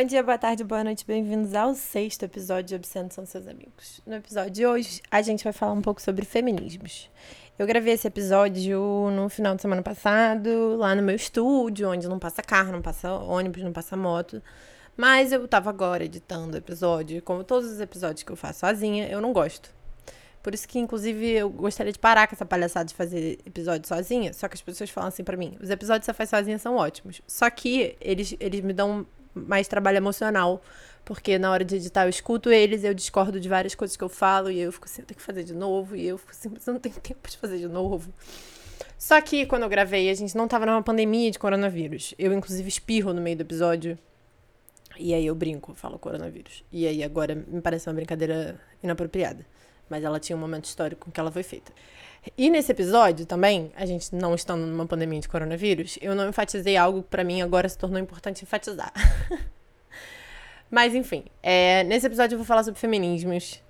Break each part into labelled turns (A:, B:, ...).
A: Bom dia, boa tarde, boa noite, bem-vindos ao sexto episódio de Obsceno São Seus Amigos. No episódio de hoje, a gente vai falar um pouco sobre feminismos. Eu gravei esse episódio no final de semana passado, lá no meu estúdio, onde não passa carro, não passa ônibus, não passa moto. Mas eu tava agora editando o episódio, como todos os episódios que eu faço sozinha, eu não gosto. Por isso que, inclusive, eu gostaria de parar com essa palhaçada de fazer episódio sozinha. Só que as pessoas falam assim para mim: os episódios que você faz sozinha são ótimos. Só que eles, eles me dão mais trabalho emocional. Porque na hora de editar eu escuto eles, eu discordo de várias coisas que eu falo, e eu fico assim, eu tenho que fazer de novo, e eu fico assim, mas eu não tenho tempo de fazer de novo. Só que quando eu gravei, a gente não tava numa pandemia de coronavírus. Eu, inclusive, espirro no meio do episódio. E aí eu brinco, falo coronavírus. E aí agora me parece uma brincadeira inapropriada. Mas ela tinha um momento histórico em que ela foi feita. E nesse episódio também, a gente não estando numa pandemia de coronavírus, eu não enfatizei algo que pra mim agora se tornou importante enfatizar. Mas enfim, é, nesse episódio eu vou falar sobre feminismos.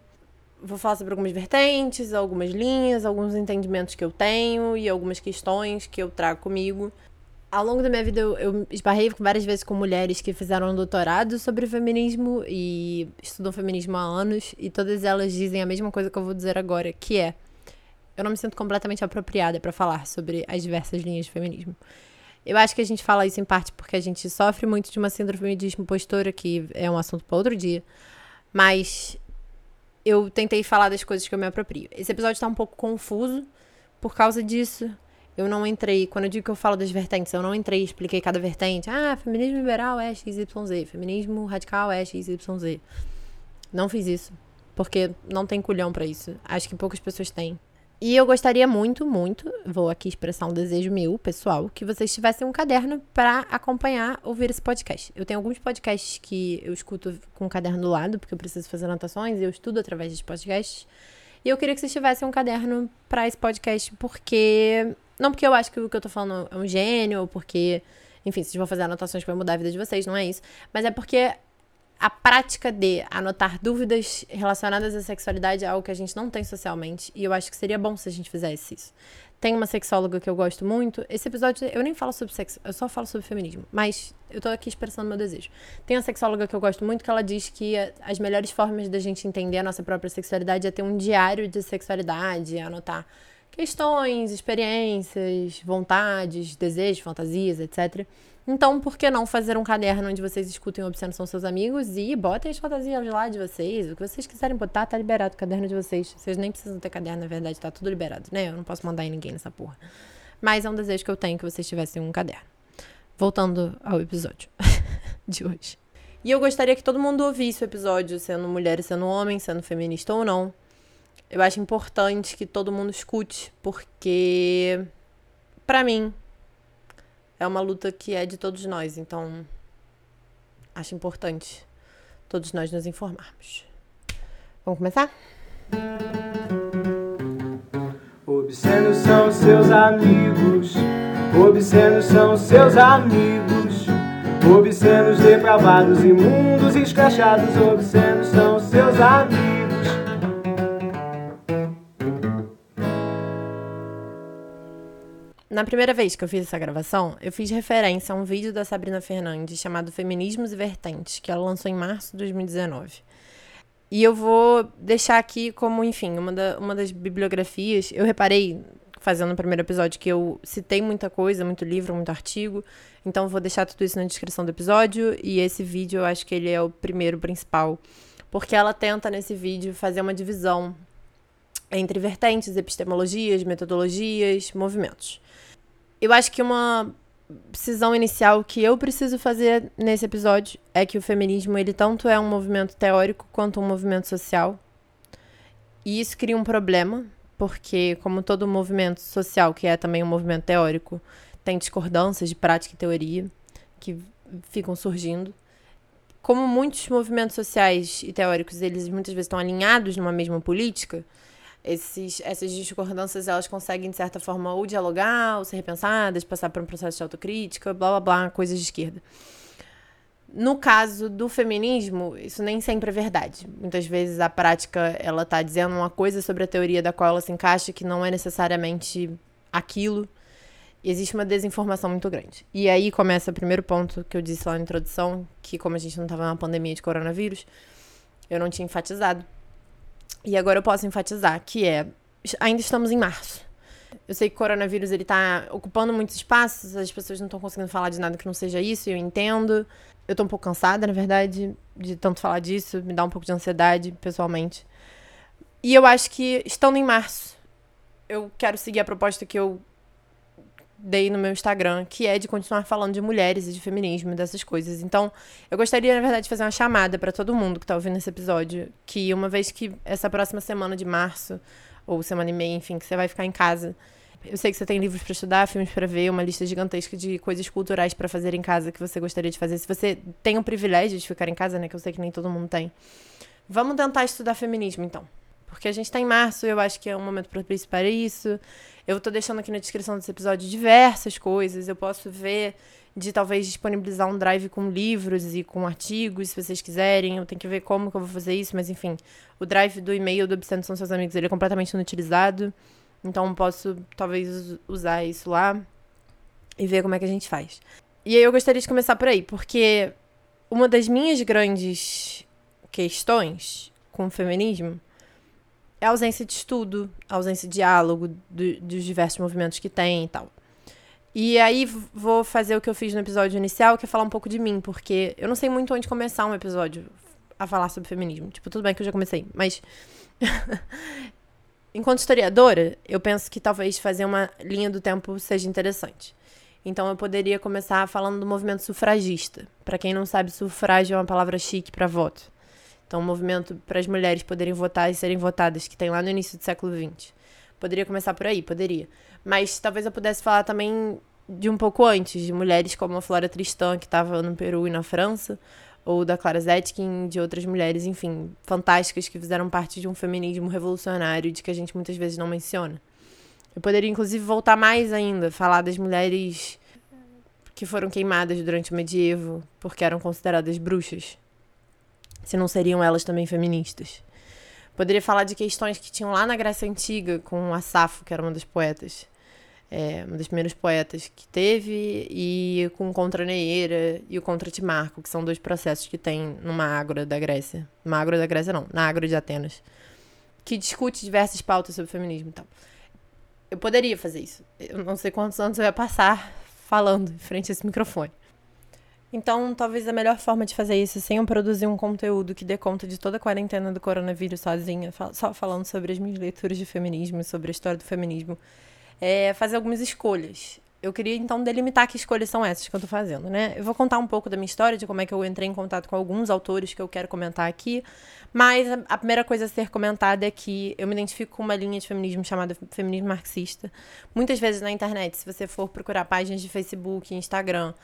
A: Vou falar sobre algumas vertentes, algumas linhas, alguns entendimentos que eu tenho e algumas questões que eu trago comigo. Ao longo da minha vida, eu, eu esbarrei várias vezes com mulheres que fizeram um doutorado sobre feminismo e estudam feminismo há anos, e todas elas dizem a mesma coisa que eu vou dizer agora, que é: eu não me sinto completamente apropriada para falar sobre as diversas linhas de feminismo. Eu acho que a gente fala isso em parte porque a gente sofre muito de uma síndrome de impostora, que é um assunto para outro dia. Mas eu tentei falar das coisas que eu me aproprio. Esse episódio está um pouco confuso por causa disso. Eu não entrei, quando eu digo que eu falo das vertentes, eu não entrei e expliquei cada vertente. Ah, feminismo liberal é XYZ, feminismo radical é XYZ. Não fiz isso, porque não tem culhão para isso. Acho que poucas pessoas têm. E eu gostaria muito, muito, vou aqui expressar um desejo meu, pessoal, que vocês tivessem um caderno para acompanhar ouvir esse podcast. Eu tenho alguns podcasts que eu escuto com o caderno do lado, porque eu preciso fazer anotações eu estudo através dos podcasts. E eu queria que vocês tivessem um caderno para esse podcast, porque. Não porque eu acho que o que eu tô falando é um gênio, ou porque. Enfim, vocês vão fazer anotações para mudar a vida de vocês, não é isso. Mas é porque a prática de anotar dúvidas relacionadas à sexualidade é algo que a gente não tem socialmente. E eu acho que seria bom se a gente fizesse isso. Tem uma sexóloga que eu gosto muito. Esse episódio eu nem falo sobre sexo, eu só falo sobre feminismo. Mas eu tô aqui expressando meu desejo. Tem uma sexóloga que eu gosto muito que ela diz que as melhores formas da gente entender a nossa própria sexualidade é ter um diário de sexualidade, anotar questões, experiências, vontades, desejos, fantasias, etc. Então, por que não fazer um caderno onde vocês escutem Obsceno São Seus Amigos e botem as fantasias lá de vocês, o que vocês quiserem botar, tá liberado o caderno de vocês. Vocês nem precisam ter caderno, na verdade, tá tudo liberado, né? Eu não posso mandar em ninguém nessa porra. Mas é um desejo que eu tenho que vocês tivessem um caderno. Voltando ao episódio de hoje. E eu gostaria que todo mundo ouvisse o episódio, sendo mulher, sendo homem, sendo feminista ou não. Eu acho importante que todo mundo escute, porque para mim é uma luta que é de todos nós, então acho importante todos nós nos informarmos. Vamos começar?
B: Obscenos são seus amigos, obscenos são seus amigos, obscenos depravados, imundos, escrachados, obscenos são seus amigos.
A: Na primeira vez que eu fiz essa gravação, eu fiz referência a um vídeo da Sabrina Fernandes chamado Feminismos e Vertentes, que ela lançou em março de 2019. E eu vou deixar aqui como, enfim, uma, da, uma das bibliografias. Eu reparei, fazendo o primeiro episódio, que eu citei muita coisa, muito livro, muito artigo. Então, vou deixar tudo isso na descrição do episódio. E esse vídeo, eu acho que ele é o primeiro principal. Porque ela tenta, nesse vídeo, fazer uma divisão entre vertentes, epistemologias, metodologias, movimentos. Eu acho que uma decisão inicial que eu preciso fazer nesse episódio é que o feminismo ele tanto é um movimento teórico quanto um movimento social. E isso cria um problema, porque como todo movimento social, que é também um movimento teórico, tem discordâncias de prática e teoria que ficam surgindo. Como muitos movimentos sociais e teóricos, eles muitas vezes estão alinhados numa mesma política, esses, essas discordâncias elas conseguem, de certa forma, ou dialogar, ou ser repensadas, passar por um processo de autocrítica, blá blá blá, coisas de esquerda. No caso do feminismo, isso nem sempre é verdade. Muitas vezes a prática ela está dizendo uma coisa sobre a teoria da qual ela se encaixa que não é necessariamente aquilo. existe uma desinformação muito grande. E aí começa o primeiro ponto que eu disse lá na introdução, que como a gente não estava na pandemia de coronavírus, eu não tinha enfatizado. E agora eu posso enfatizar, que é, ainda estamos em março. Eu sei que o coronavírus ele tá ocupando muitos espaços, as pessoas não estão conseguindo falar de nada que não seja isso, e eu entendo. Eu tô um pouco cansada, na verdade, de tanto falar disso, me dá um pouco de ansiedade, pessoalmente. E eu acho que, estando em março, eu quero seguir a proposta que eu dei no meu Instagram, que é de continuar falando de mulheres e de feminismo, dessas coisas. Então, eu gostaria, na verdade, de fazer uma chamada para todo mundo que tá ouvindo esse episódio, que uma vez que essa próxima semana de março, ou semana e meia, enfim, que você vai ficar em casa, eu sei que você tem livros para estudar, filmes para ver, uma lista gigantesca de coisas culturais para fazer em casa que você gostaria de fazer. Se você tem o privilégio de ficar em casa, né, que eu sei que nem todo mundo tem. Vamos tentar estudar feminismo, então. Porque a gente tá em março, eu acho que é um momento propício para isso. Eu tô deixando aqui na descrição desse episódio diversas coisas. Eu posso ver de talvez disponibilizar um drive com livros e com artigos, se vocês quiserem. Eu tenho que ver como que eu vou fazer isso, mas enfim. O drive do e-mail do Obsceno São Seus Amigos, ele é completamente inutilizado. Então posso talvez usar isso lá e ver como é que a gente faz. E aí eu gostaria de começar por aí, porque uma das minhas grandes questões com o feminismo é ausência de estudo, ausência de diálogo do, dos diversos movimentos que tem e tal. E aí vou fazer o que eu fiz no episódio inicial, que é falar um pouco de mim, porque eu não sei muito onde começar um episódio a falar sobre feminismo. Tipo, tudo bem que eu já comecei, mas enquanto historiadora, eu penso que talvez fazer uma linha do tempo seja interessante. Então eu poderia começar falando do movimento sufragista. Para quem não sabe, sufrágio é uma palavra chique para voto. Então, um movimento para as mulheres poderem votar e serem votadas, que tem lá no início do século XX. Poderia começar por aí, poderia. Mas talvez eu pudesse falar também de um pouco antes, de mulheres como a Flora Tristan, que estava no Peru e na França, ou da Clara Zetkin, de outras mulheres, enfim, fantásticas que fizeram parte de um feminismo revolucionário de que a gente muitas vezes não menciona. Eu poderia, inclusive, voltar mais ainda, falar das mulheres que foram queimadas durante o medievo porque eram consideradas bruxas se não seriam elas também feministas. Poderia falar de questões que tinham lá na Grécia Antiga, com a Safo, que era uma das poetas, é, uma das primeiras poetas que teve, e com Contra Neeira e o Contra Timarco, que são dois processos que tem numa ágora da Grécia. Numa ágora da Grécia, não, na ágora de Atenas, que discute diversas pautas sobre feminismo e tal. Eu poderia fazer isso. Eu não sei quantos anos eu ia passar falando em frente a esse microfone. Então, talvez a melhor forma de fazer isso, sem eu produzir um conteúdo que dê conta de toda a quarentena do coronavírus sozinha, só falando sobre as minhas leituras de feminismo, sobre a história do feminismo, é fazer algumas escolhas. Eu queria então delimitar que escolhas são essas que eu tô fazendo, né? Eu vou contar um pouco da minha história, de como é que eu entrei em contato com alguns autores que eu quero comentar aqui, mas a primeira coisa a ser comentada é que eu me identifico com uma linha de feminismo chamada feminismo marxista. Muitas vezes na internet, se você for procurar páginas de Facebook, Instagram,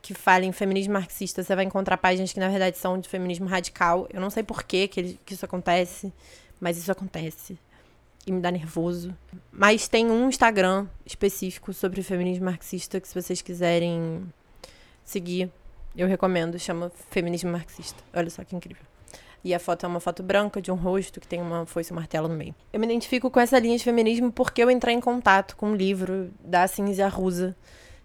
A: que falem feminismo marxista, você vai encontrar páginas que na verdade são de feminismo radical. Eu não sei por que, que isso acontece, mas isso acontece. E me dá nervoso. Mas tem um Instagram específico sobre feminismo marxista que se vocês quiserem seguir, eu recomendo. Chama Feminismo Marxista. Olha só que incrível. E a foto é uma foto branca de um rosto que tem uma foice e um martelo no meio. Eu me identifico com essa linha de feminismo porque eu entrei em contato com um livro da Cinzia Rusa,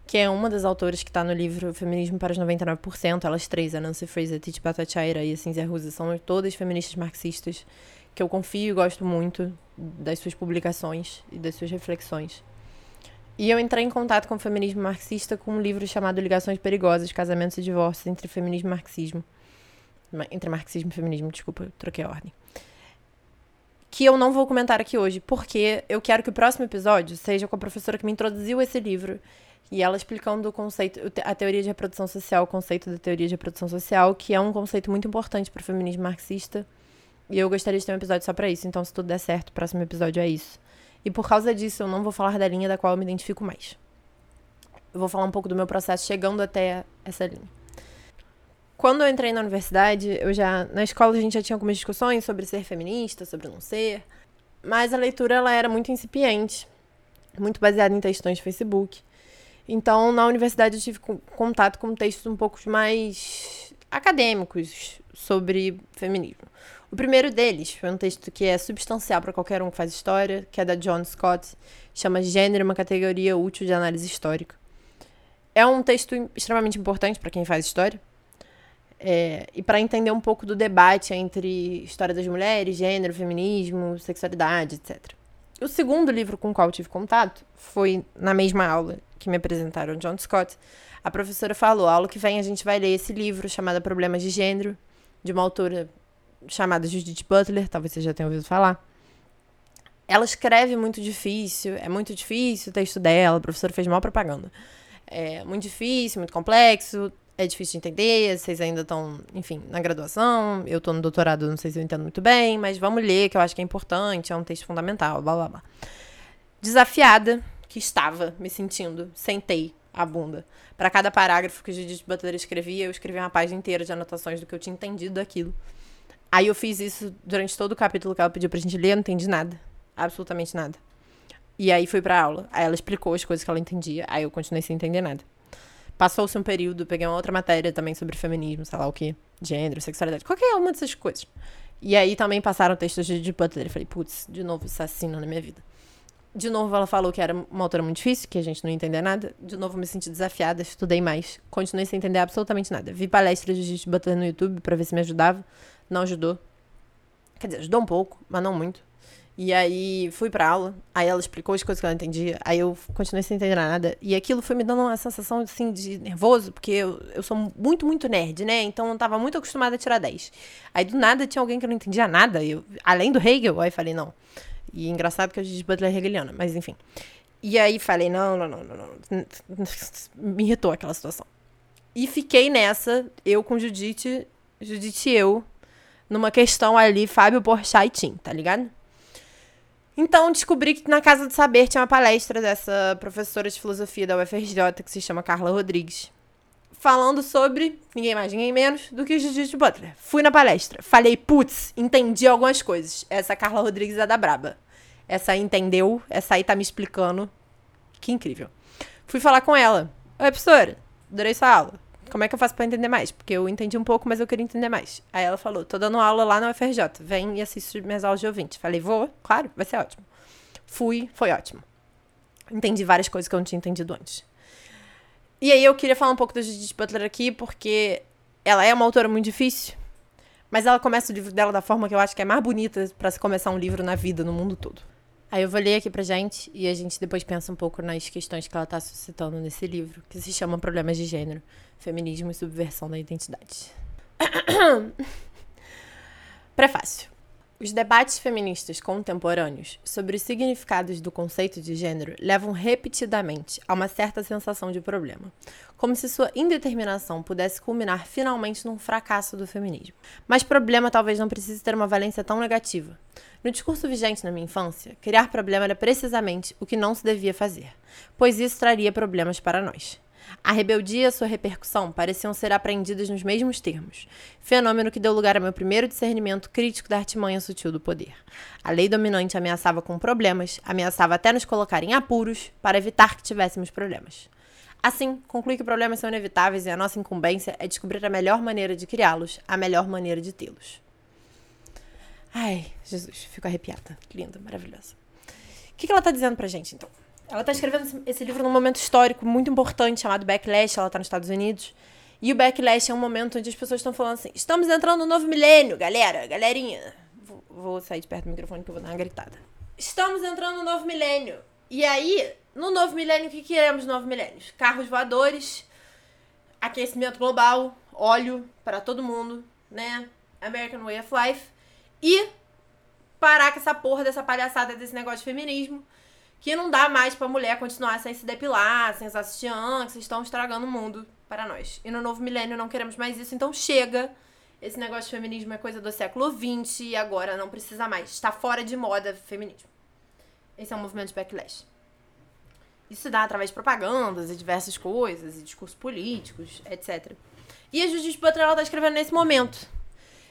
A: que é uma das autoras que está no livro Feminismo para os 99%. Elas três, a Nancy Fraser, a Titi Bhattacharya e a Cinzia Rusa, são todas feministas marxistas que eu confio e gosto muito das suas publicações e das suas reflexões. E eu entrei em contato com o feminismo marxista com um livro chamado Ligações Perigosas, Casamentos e Divórcios entre Feminismo e Marxismo. Entre marxismo e feminismo, desculpa, troquei a ordem. Que eu não vou comentar aqui hoje, porque eu quero que o próximo episódio seja com a professora que me introduziu esse livro e ela explicando o conceito, a teoria de reprodução social, o conceito da teoria de reprodução social, que é um conceito muito importante para o feminismo marxista. E eu gostaria de ter um episódio só para isso. Então, se tudo der certo, o próximo episódio é isso. E por causa disso, eu não vou falar da linha da qual eu me identifico mais. Eu vou falar um pouco do meu processo chegando até essa linha. Quando eu entrei na universidade, eu já na escola a gente já tinha algumas discussões sobre ser feminista, sobre não ser, mas a leitura ela era muito incipiente, muito baseada em textões de Facebook. Então, na universidade, eu tive contato com textos um pouco mais acadêmicos sobre feminismo. O primeiro deles foi um texto que é substancial para qualquer um que faz história, que é da John Scott, chama Gênero, uma categoria útil de análise histórica. É um texto extremamente importante para quem faz história, é, e para entender um pouco do debate entre história das mulheres, gênero, feminismo, sexualidade, etc. O segundo livro com o qual tive contato foi na mesma aula que me apresentaram John Scott. A professora falou: a aula que vem a gente vai ler esse livro chamado Problemas de Gênero, de uma autora chamada Judith Butler, talvez você já tenha ouvido falar. Ela escreve muito difícil, é muito difícil o texto dela, a professora fez mal propaganda. É muito difícil, muito complexo, é difícil de entender, vocês ainda estão, enfim, na graduação, eu estou no doutorado, não sei se eu entendo muito bem, mas vamos ler, que eu acho que é importante, é um texto fundamental, blá blá blá. Desafiada, que estava me sentindo, sentei a bunda. Para cada parágrafo que Judith Butler escrevia, eu escrevia uma página inteira de anotações do que eu tinha entendido daquilo. Aí eu fiz isso durante todo o capítulo que ela pediu pra gente ler, eu não entendi nada. Absolutamente nada. E aí fui pra aula. Aí ela explicou as coisas que ela entendia. Aí eu continuei sem entender nada. Passou-se um período, peguei uma outra matéria também sobre feminismo, sei lá o que, gênero, sexualidade, qualquer uma dessas coisas. E aí também passaram textos de, de Butler. Eu falei, putz, de novo assassino na minha vida. De novo ela falou que era uma autora muito difícil, que a gente não ia entender nada. De novo me senti desafiada, estudei mais. Continuei sem entender absolutamente nada. Vi palestras de Judith Butler no YouTube para ver se me ajudava. Não ajudou. Quer dizer, ajudou um pouco, mas não muito. E aí fui pra aula, aí ela explicou as coisas que ela entendia, aí eu continuei sem entender nada. E aquilo foi me dando uma sensação, assim, de nervoso, porque eu, eu sou muito, muito nerd, né? Então eu tava muito acostumada a tirar 10. Aí do nada tinha alguém que não entendia nada, eu, além do Hegel, aí falei, não. E engraçado que a gente Butler é hegeliana, mas enfim. E aí falei, não, não, não, não, não. Me irritou aquela situação. E fiquei nessa, eu com Judite, Judite e eu, numa questão ali, Fábio Porchat e Tim, tá ligado? Então, descobri que na Casa do Saber tinha uma palestra dessa professora de filosofia da UFRJ, que se chama Carla Rodrigues, falando sobre ninguém mais, ninguém menos do que Judith Butler. Fui na palestra, falei, putz, entendi algumas coisas. Essa Carla Rodrigues é da braba. Essa aí entendeu, essa aí tá me explicando. Que incrível. Fui falar com ela. Oi, professora, adorei sua aula. Como é que eu faço para entender mais? Porque eu entendi um pouco, mas eu queria entender mais. Aí ela falou: tô dando aula lá na UFRJ, vem e assiste minhas aulas de ouvinte. Falei: vou, claro, vai ser ótimo. Fui, foi ótimo. Entendi várias coisas que eu não tinha entendido antes. E aí eu queria falar um pouco da Judith Butler aqui, porque ela é uma autora muito difícil, mas ela começa o livro dela da forma que eu acho que é mais bonita para se começar um livro na vida, no mundo todo. Aí eu vou ler aqui pra gente e a gente depois pensa um pouco nas questões que ela tá suscitando nesse livro, que se chama Problemas de Gênero, Feminismo e Subversão da Identidade. Prefácio. Os debates feministas contemporâneos sobre os significados do conceito de gênero levam repetidamente a uma certa sensação de problema, como se sua indeterminação pudesse culminar finalmente num fracasso do feminismo. Mas problema talvez não precise ter uma valência tão negativa. No discurso vigente na minha infância, criar problema era precisamente o que não se devia fazer, pois isso traria problemas para nós. A rebeldia e sua repercussão pareciam ser apreendidas nos mesmos termos, fenômeno que deu lugar ao meu primeiro discernimento crítico da artimanha sutil do poder. A lei dominante ameaçava com problemas, ameaçava até nos colocar em apuros para evitar que tivéssemos problemas. Assim, conclui que problemas são inevitáveis e a nossa incumbência é descobrir a melhor maneira de criá-los, a melhor maneira de tê-los. Ai, Jesus, fico arrepiada. Linda, maravilhosa. O que, ela está dizendo pra gente, então? Ela está escrevendo esse livro num momento histórico muito importante chamado Backlash. Ela está nos Estados Unidos. E o Backlash é um momento onde as pessoas estão falando assim: estamos entrando no novo milênio, galera, galerinha. Vou, vou sair de perto do microfone que eu vou dar uma gritada. Estamos entrando no novo milênio. E aí, no novo milênio, o que queremos no novo milênio? Carros voadores, aquecimento global, óleo para todo mundo, né? American Way of Life. E parar com essa porra dessa palhaçada desse negócio de feminismo que não dá mais pra mulher continuar sem se depilar, sem usar sutiã, que vocês estão estragando o mundo para nós. E no novo milênio não queremos mais isso, então chega. Esse negócio de feminismo é coisa do século XX e agora não precisa mais. Está fora de moda feminismo. Esse é um movimento de backlash. Isso se dá através de propagandas e diversas coisas, e discursos políticos, etc. E a Judith Butler ela tá escrevendo nesse momento.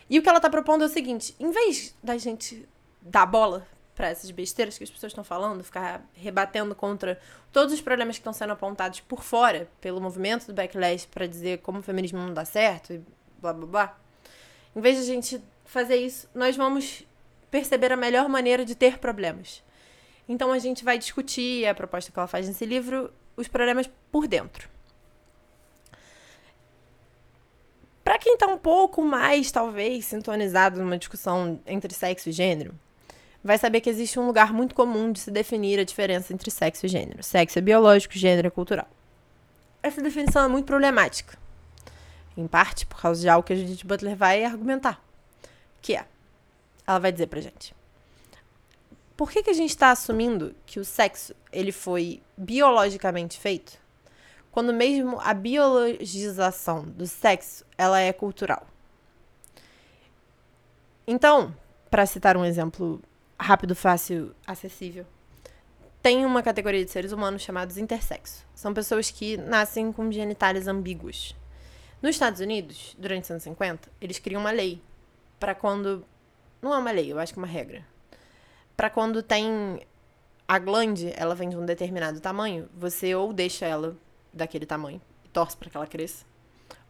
A: E o que ela tá propondo é o seguinte: em vez da gente dar bola para essas besteiras que as pessoas estão falando, ficar rebatendo contra todos os problemas que estão sendo apontados por fora pelo movimento do backlash para dizer como o feminismo não dá certo e blá blá blá. Em vez de a gente fazer isso, nós vamos perceber a melhor maneira de ter problemas. Então a gente vai discutir a proposta que ela faz nesse livro, os problemas por dentro. Para quem está um pouco mais, talvez, sintonizado numa discussão entre sexo e gênero, vai saber que existe um lugar muito comum de se definir a diferença entre sexo e gênero. Sexo é biológico, gênero é cultural. Essa definição é muito problemática, em parte por causa de algo que a Judith Butler vai argumentar, que é, ela vai dizer pra gente, por que, que a gente está assumindo que o sexo ele foi biologicamente feito quando mesmo a biologização do sexo ela é cultural. Então, para citar um exemplo rápido, fácil, acessível, tem uma categoria de seres humanos chamados intersexo. São pessoas que nascem com genitais ambíguos. Nos Estados Unidos, durante os anos 50, eles criam uma lei para quando não é uma lei, eu acho que é uma regra. Para quando tem a glande, ela vem de um determinado tamanho, você ou deixa ela daquele tamanho e torce para que ela cresça.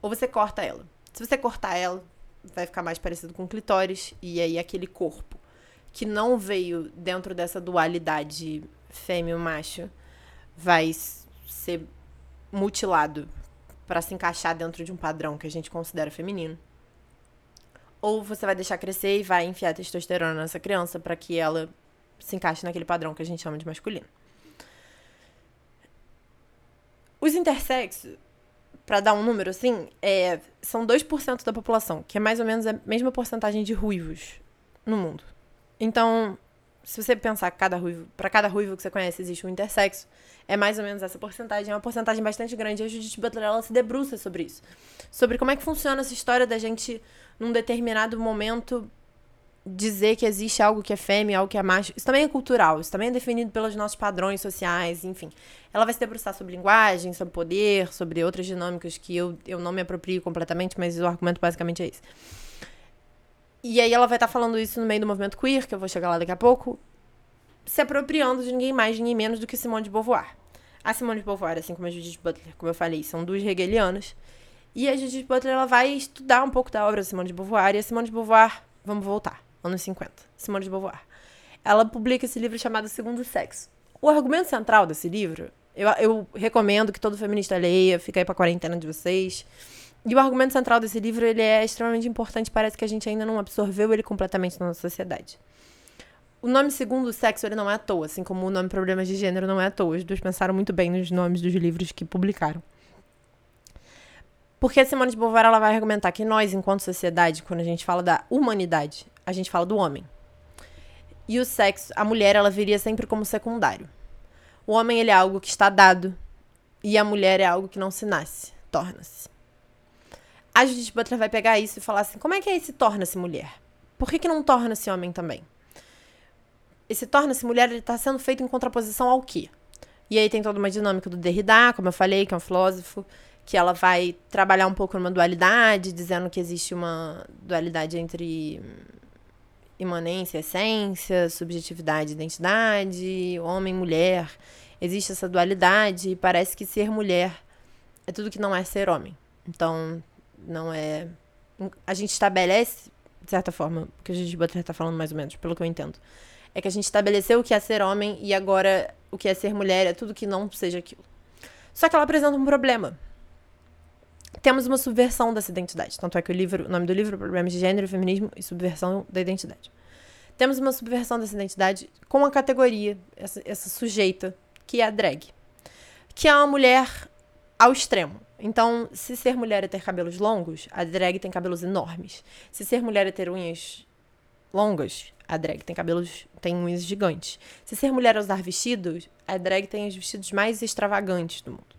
A: Ou você corta ela. Se você cortar ela, vai ficar mais parecido com clitóris e aí aquele corpo que não veio dentro dessa dualidade fêmeo-macho vai ser mutilado para se encaixar dentro de um padrão que a gente considera feminino. Ou você vai deixar crescer e vai enfiar testosterona nessa criança para que ela se encaixe naquele padrão que a gente chama de masculino. Os intersexos, para dar um número assim, é, são 2% da população, que é mais ou menos a mesma porcentagem de ruivos no mundo. Então, se você pensar cada ruivo, para cada ruivo que você conhece existe um intersexo, é mais ou menos essa porcentagem, é uma porcentagem bastante grande. E a Judith Butler ela se debruça sobre isso, sobre como é que funciona essa história da gente num determinado momento dizer que existe algo que é fêmea, algo que é macho. Isso também é cultural, isso também é definido pelos nossos padrões sociais, enfim. Ela vai se debruçar sobre linguagem, sobre poder, sobre outras dinâmicas que eu, eu não me aproprio completamente, mas o argumento basicamente é esse. E aí ela vai estar tá falando isso no meio do movimento queer, que eu vou chegar lá daqui a pouco, se apropriando de ninguém mais, ninguém menos do que Simone de Beauvoir. A Simone de Beauvoir, assim como a Judith Butler, como eu falei, são duas hegelianas. E a Judith Butler ela vai estudar um pouco da obra da Simone de Beauvoir. E a Simone de Beauvoir, vamos voltar anos 50, Simone de Beauvoir. Ela publica esse livro chamado Segundo Sexo. O argumento central desse livro, eu, eu recomendo que todo feminista leia, fica aí pra quarentena de vocês. E o argumento central desse livro, ele é extremamente importante, parece que a gente ainda não absorveu ele completamente na nossa sociedade. O nome Segundo Sexo, ele não é à toa, assim como o nome Problemas de Gênero não é à toa. Os dois pensaram muito bem nos nomes dos livros que publicaram. Porque a Simone de Beauvoir ela vai argumentar que nós, enquanto sociedade, quando a gente fala da humanidade, a gente fala do homem. E o sexo, a mulher, ela viria sempre como secundário. O homem, ele é algo que está dado. E a mulher é algo que não se nasce, torna-se. A Judith Butler vai pegar isso e falar assim: como é que é esse torna-se mulher? Por que, que não torna-se homem também? Esse torna-se mulher, está sendo feito em contraposição ao quê? E aí tem toda uma dinâmica do Derrida, como eu falei, que é um filósofo, que ela vai trabalhar um pouco numa dualidade, dizendo que existe uma dualidade entre imanência, essência, subjetividade, identidade, homem, mulher. Existe essa dualidade e parece que ser mulher é tudo que não é ser homem. Então, não é. A gente estabelece, de certa forma, que a gente Butler está falando mais ou menos, pelo que eu entendo, é que a gente estabeleceu o que é ser homem e agora o que é ser mulher é tudo que não seja aquilo. Só que ela apresenta um problema temos uma subversão dessa identidade. Tanto é que o livro, o nome do livro Problemas de Gênero, Feminismo e Subversão da Identidade. Temos uma subversão dessa identidade com a categoria, essa, essa sujeita, que é a drag. Que é uma mulher ao extremo. Então, se ser mulher é ter cabelos longos, a drag tem cabelos enormes. Se ser mulher é ter unhas longas, a drag tem cabelos, tem unhas gigantes. Se ser mulher é usar vestidos, a drag tem os vestidos mais extravagantes do mundo.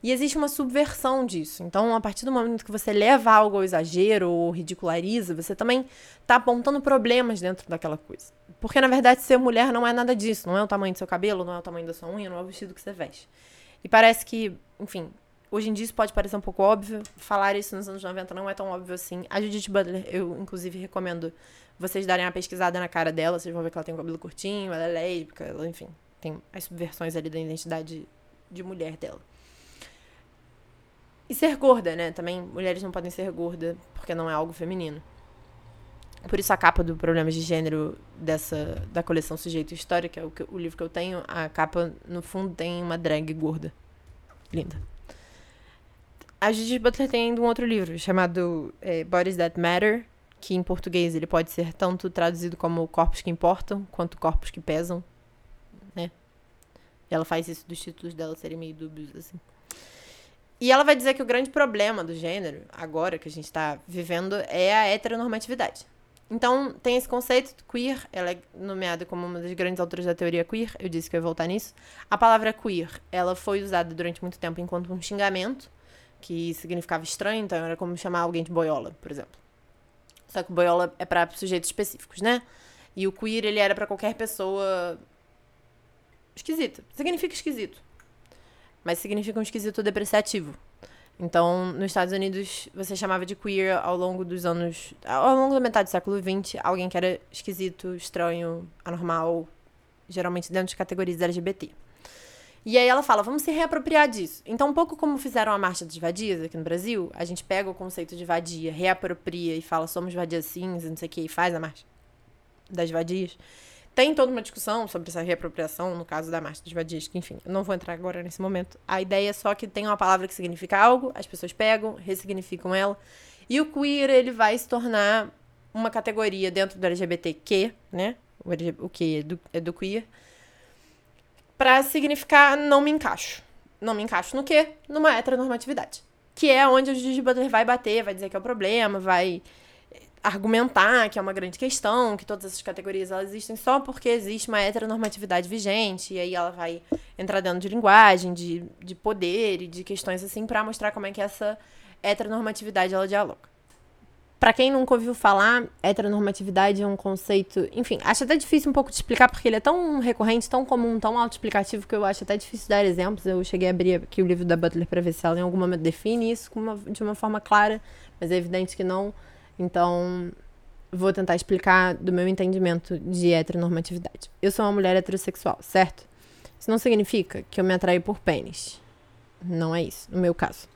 A: E existe uma subversão disso. Então, a partir do momento que você leva algo ao exagero ou ridiculariza, você também está apontando problemas dentro daquela coisa. Porque, na verdade, ser mulher não é nada disso. Não é o tamanho do seu cabelo, não é o tamanho da sua unha, não é o vestido que você veste. E parece que, enfim, hoje em dia isso pode parecer um pouco óbvio. Falar isso nos anos 90 não é tão óbvio assim. A Judith Butler, eu, inclusive, recomendo vocês darem uma pesquisada na cara dela. Vocês vão ver que ela tem um cabelo curtinho, ela é lésbica, ela, enfim, tem as subversões ali da identidade de mulher dela. E ser gorda, né? Também mulheres não podem ser gorda porque não é algo feminino. Por isso a capa do Problemas de Gênero dessa da coleção Sujeito História, que é o, que, o livro que eu tenho, a capa no fundo tem uma drag gorda. Linda. A Judith Butler tem ainda um outro livro chamado é, Bodies That Matter, que em português ele pode ser tanto traduzido como Corpos que Importam, quanto Corpos que Pesam, né? E ela faz isso dos títulos dela serem meio dúbios, assim. E ela vai dizer que o grande problema do gênero, agora que a gente está vivendo, é a heteronormatividade. Então, tem esse conceito queer, ela é nomeada como uma das grandes autoras da teoria queer, eu disse que eu ia voltar nisso. A palavra queer, ela foi usada durante muito tempo enquanto um xingamento, que significava estranho, então era como chamar alguém de boiola, por exemplo. Só que boiola é para sujeitos específicos, né? E o queer, ele era para qualquer pessoa esquisita. Significa esquisito. Mas significa um esquisito depreciativo. Então, nos Estados Unidos, você chamava de queer ao longo dos anos. Ao longo da metade do século XX, alguém que era esquisito, estranho, anormal, geralmente dentro de categorias LGBT. E aí ela fala, vamos se reapropriar disso. Então, um pouco como fizeram a Marcha das Vadias aqui no Brasil, a gente pega o conceito de vadia, reapropria e fala, somos vadias sim, não sei o que, e faz a Marcha das Vadias. Tem toda uma discussão sobre essa reapropriação, no caso da Marcha dos Vadias, que, enfim, não vou entrar agora nesse momento. A ideia é só que tem uma palavra que significa algo, as pessoas pegam, ressignificam ela, e o queer, ele vai se tornar uma categoria dentro do LGBTQ, né? O, que é do, é do queer, para significar não me encaixo. Não me encaixo no quê? Numa heteronormatividade. Que é onde o Gigi Butler vai bater, vai dizer que é o problema, vai argumentar que é uma grande questão, que todas essas categorias elas existem só porque existe uma heteronormatividade vigente, e aí ela vai entrar dentro de linguagem, de, de poder e de questões assim para mostrar como é que essa heteronormatividade ela dialoga. Para quem nunca ouviu falar, heteronormatividade é um conceito, enfim, acho até difícil um pouco de explicar porque ele é tão recorrente, tão comum, tão autoexplicativo que eu acho até difícil dar exemplos. Eu cheguei a abrir aqui o livro da Butler para ver se ela em algum momento define isso de uma forma clara, mas é evidente que não então, vou tentar explicar do meu entendimento de heteronormatividade. Eu sou uma mulher heterossexual, certo? Isso não significa que eu me atraio por pênis. Não é isso, no meu caso.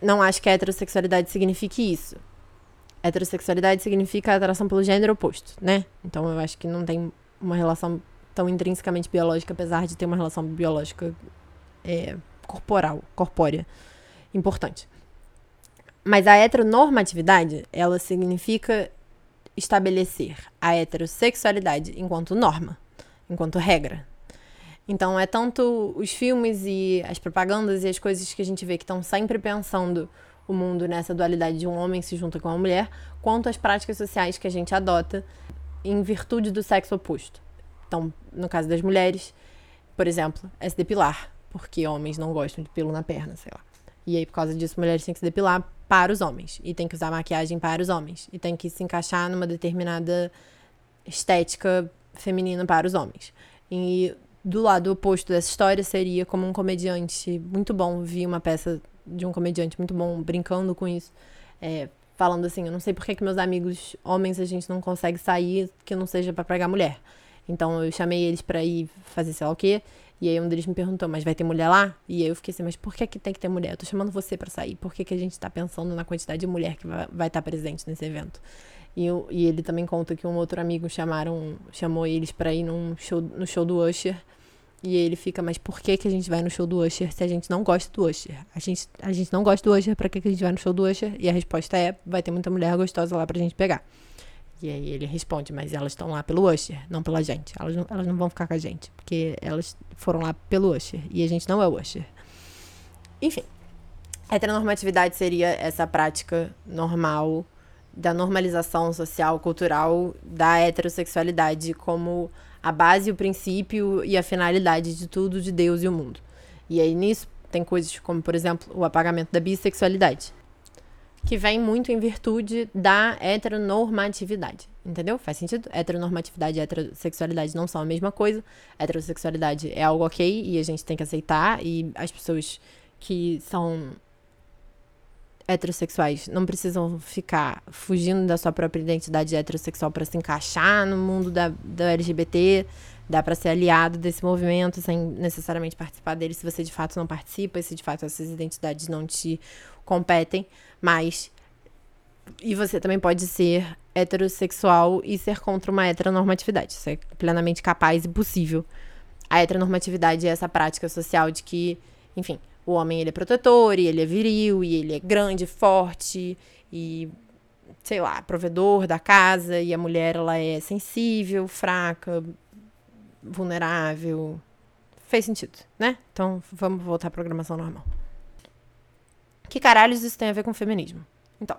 A: Não acho que a heterossexualidade signifique isso. Heterossexualidade significa atração pelo gênero oposto, né? Então eu acho que não tem uma relação tão intrinsecamente biológica, apesar de ter uma relação biológica é, corporal, corpórea, importante. Mas a heteronormatividade, ela significa estabelecer a heterossexualidade enquanto norma, enquanto regra. Então é tanto os filmes e as propagandas e as coisas que a gente vê que estão sempre pensando o mundo nessa dualidade de um homem se junta com uma mulher, quanto as práticas sociais que a gente adota em virtude do sexo oposto. Então, no caso das mulheres, por exemplo, é se depilar, porque homens não gostam de pelo na perna, sei lá. E aí, por causa disso, mulheres têm que se depilar para os homens. E tem que usar maquiagem para os homens. E tem que se encaixar numa determinada estética feminina para os homens. E do lado oposto dessa história seria como um comediante muito bom. Vi uma peça de um comediante muito bom brincando com isso. É, falando assim, eu não sei por que, que meus amigos homens a gente não consegue sair que não seja para pegar mulher. Então eu chamei eles para ir fazer sei lá o quê. E aí um deles me perguntou, mas vai ter mulher lá? E aí eu fiquei assim, mas por que, que tem que ter mulher? Eu tô chamando você para sair. Por que, que a gente tá pensando na quantidade de mulher que vai, vai estar tá presente nesse evento? E, eu, e ele também conta que um outro amigo chamaram, chamou eles para ir num show, no show do Usher. E ele fica, mas por que, que a gente vai no show do Usher se a gente não gosta do Usher? A gente, a gente não gosta do Usher, pra que, que a gente vai no show do Usher? E a resposta é, vai ter muita mulher gostosa lá pra gente pegar. E aí ele responde, mas elas estão lá pelo Usher, não pela gente. Elas não, elas não vão ficar com a gente, porque elas foram lá pelo Usher. E a gente não é o Usher. Enfim, heteronormatividade seria essa prática normal da normalização social, cultural da heterossexualidade como a base, o princípio e a finalidade de tudo de Deus e o mundo. E aí nisso tem coisas como, por exemplo, o apagamento da bissexualidade que vem muito em virtude da heteronormatividade. Entendeu? Faz sentido? Heteronormatividade e heterossexualidade não são a mesma coisa. Heterossexualidade é algo ok e a gente tem que aceitar. E as pessoas que são heterossexuais não precisam ficar fugindo da sua própria identidade heterossexual para se encaixar no mundo da, da LGBT. Dá para ser aliado desse movimento sem necessariamente participar dele se você de fato não participa, se de fato essas identidades não te competem, mas E você também pode ser heterossexual e ser contra uma heteronormatividade. Isso é plenamente capaz e possível. A heteronormatividade é essa prática social de que, enfim, o homem ele é protetor, e ele é viril, e ele é grande, forte, e sei lá, provedor da casa, e a mulher ela é sensível, fraca, vulnerável. Fez sentido, né? Então vamos voltar à programação normal. Que caralhos isso tem a ver com feminismo? Então,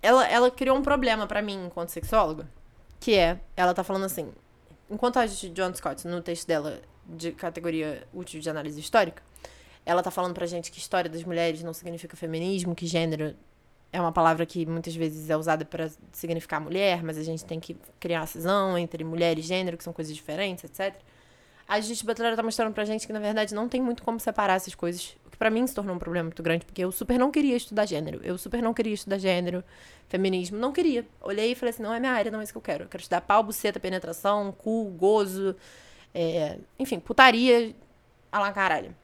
A: ela, ela criou um problema para mim enquanto sexóloga, que é, ela tá falando assim, enquanto a John Scott, no texto dela de categoria útil de análise histórica, ela tá falando pra gente que história das mulheres não significa feminismo, que gênero é uma palavra que muitas vezes é usada para significar mulher, mas a gente tem que criar uma cisão entre mulher e gênero, que são coisas diferentes, etc. A Judith Butler tá mostrando pra gente que, na verdade, não tem muito como separar essas coisas. O que para mim se tornou um problema muito grande, porque eu super não queria estudar gênero. Eu super não queria estudar gênero, feminismo. Não queria. Olhei e falei assim, não é minha área, não é isso que eu quero. Eu quero estudar pau, buceta, penetração, cu, gozo, é... enfim, putaria, a lá caralho.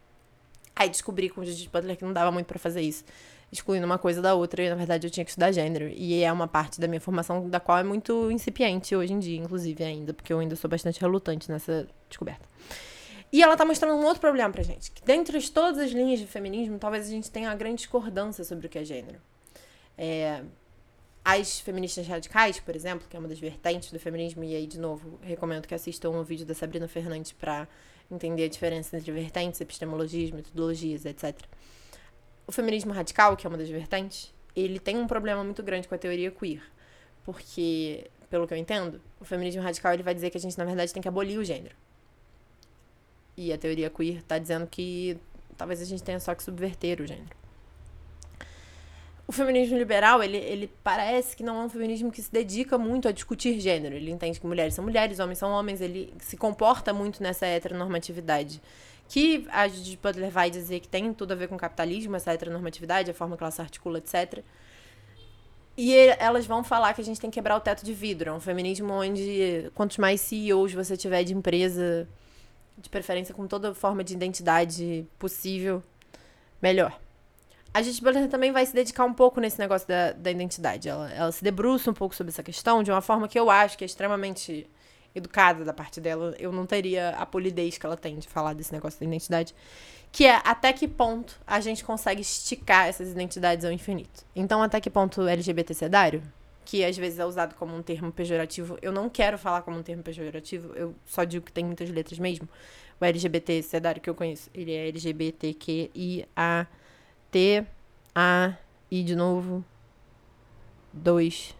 A: Aí descobri com o Judith Butler que não dava muito para fazer isso excluindo uma coisa da outra, e na verdade eu tinha que estudar gênero. E é uma parte da minha formação da qual é muito incipiente hoje em dia, inclusive, ainda, porque eu ainda sou bastante relutante nessa descoberta. E ela tá mostrando um outro problema pra gente, que dentre todas as linhas de feminismo, talvez a gente tenha uma grande discordância sobre o que é gênero. É, as feministas radicais, por exemplo, que é uma das vertentes do feminismo, e aí, de novo, recomendo que assistam um vídeo da Sabrina Fernandes para entender a diferença entre vertentes, epistemologismo, metodologias, etc o feminismo radical, que é uma das vertentes, ele tem um problema muito grande com a teoria queer. Porque, pelo que eu entendo, o feminismo radical ele vai dizer que a gente, na verdade, tem que abolir o gênero. E a teoria queer está dizendo que talvez a gente tenha só que subverter o gênero. O feminismo liberal, ele, ele parece que não é um feminismo que se dedica muito a discutir gênero. Ele entende que mulheres são mulheres, homens são homens, ele se comporta muito nessa heteronormatividade que a Judith Butler vai dizer que tem tudo a ver com capitalismo, essa heteronormatividade, a forma que ela se articula, etc. E elas vão falar que a gente tem que quebrar o teto de vidro. É um feminismo onde quantos mais CEOs você tiver de empresa, de preferência com toda forma de identidade possível, melhor. A Butler também vai se dedicar um pouco nesse negócio da, da identidade. Ela, ela se debruça um pouco sobre essa questão de uma forma que eu acho que é extremamente educada da parte dela, eu não teria a polidez que ela tem de falar desse negócio da identidade. Que é até que ponto a gente consegue esticar essas identidades ao infinito. Então, até que ponto LGBT sedário, que às vezes é usado como um termo pejorativo, eu não quero falar como um termo pejorativo, eu só digo que tem muitas letras mesmo. O LGBT sedário que eu conheço, ele é LGBTQIA T A I de novo dois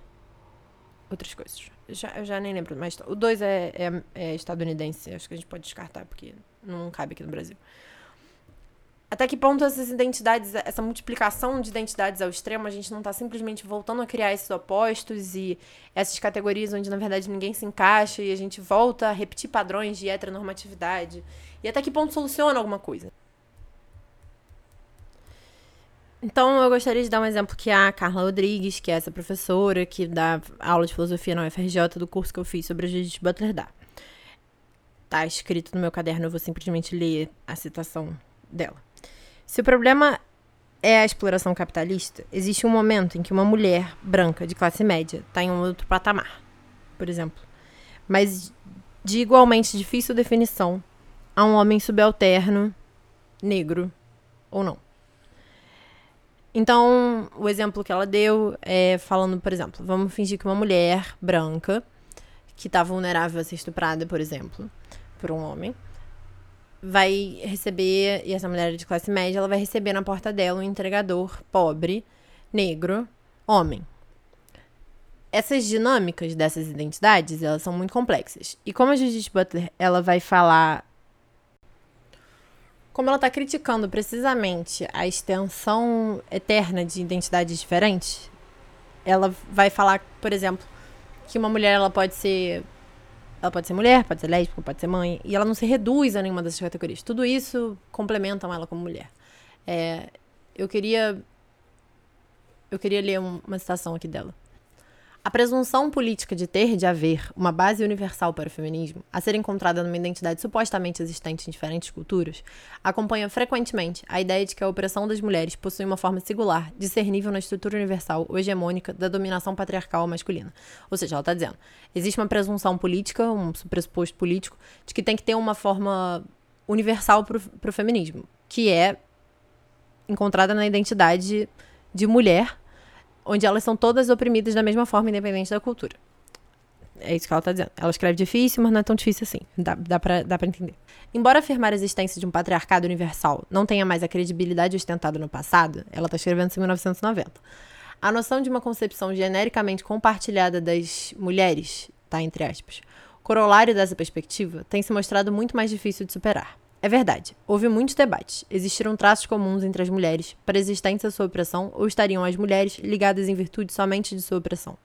A: outras coisas. Já, eu já nem lembro, mas o 2 é, é, é, estadunidense. Acho que a gente pode descartar, porque não cabe aqui no Brasil. Até que ponto essas identidades, essa multiplicação de identidades ao extremo, a gente não está simplesmente voltando a criar esses opostos e essas categorias onde, na verdade, ninguém se encaixa e a gente volta a repetir padrões de heteronormatividade? E até que ponto soluciona alguma coisa? Então, eu gostaria de dar um exemplo que a Carla Rodrigues, que é essa professora que dá aula de filosofia na UFRJ do curso que eu fiz sobre a Judith Butler dá. Tá escrito no meu caderno, eu vou simplesmente ler a citação dela. Se o problema é a exploração capitalista, existe um momento em que uma mulher branca de classe média está em um outro patamar, por exemplo. Mas de igualmente difícil definição a um homem subalterno, negro ou não. Então, o exemplo que ela deu é falando, por exemplo, vamos fingir que uma mulher branca que está vulnerável a ser estuprada, por exemplo, por um homem, vai receber, e essa mulher é de classe média, ela vai receber na porta dela um entregador pobre, negro, homem. Essas dinâmicas dessas identidades, elas são muito complexas. E como a Judith Butler, ela vai falar como ela está criticando precisamente a extensão eterna de identidades diferentes, ela vai falar, por exemplo, que uma mulher ela pode ser ela pode ser mulher, pode ser lésbica, pode ser mãe, e ela não se reduz a nenhuma dessas categorias. Tudo isso complementam ela como mulher. É, eu queria eu queria ler uma citação aqui dela. A presunção política de ter, de haver, uma base universal para o feminismo, a ser encontrada numa identidade supostamente existente em diferentes culturas, acompanha frequentemente a ideia de que a opressão das mulheres possui uma forma singular, discernível na estrutura universal ou hegemônica da dominação patriarcal masculina. Ou seja, ela está dizendo, existe uma presunção política, um pressuposto político, de que tem que ter uma forma universal para o feminismo, que é encontrada na identidade de mulher onde elas são todas oprimidas da mesma forma, independente da cultura. É isso que ela está dizendo. Ela escreve difícil, mas não é tão difícil assim. Dá, dá, pra, dá entender. Embora afirmar a existência de um patriarcado universal não tenha mais a credibilidade ostentada no passado, ela está escrevendo isso em 1990. A noção de uma concepção genericamente compartilhada das mulheres, tá entre aspas, corolário dessa perspectiva, tem se mostrado muito mais difícil de superar. É verdade, houve muitos debates. Existiram traços comuns entre as mulheres para a existência da sua opressão ou estariam as mulheres ligadas em virtude somente de sua opressão?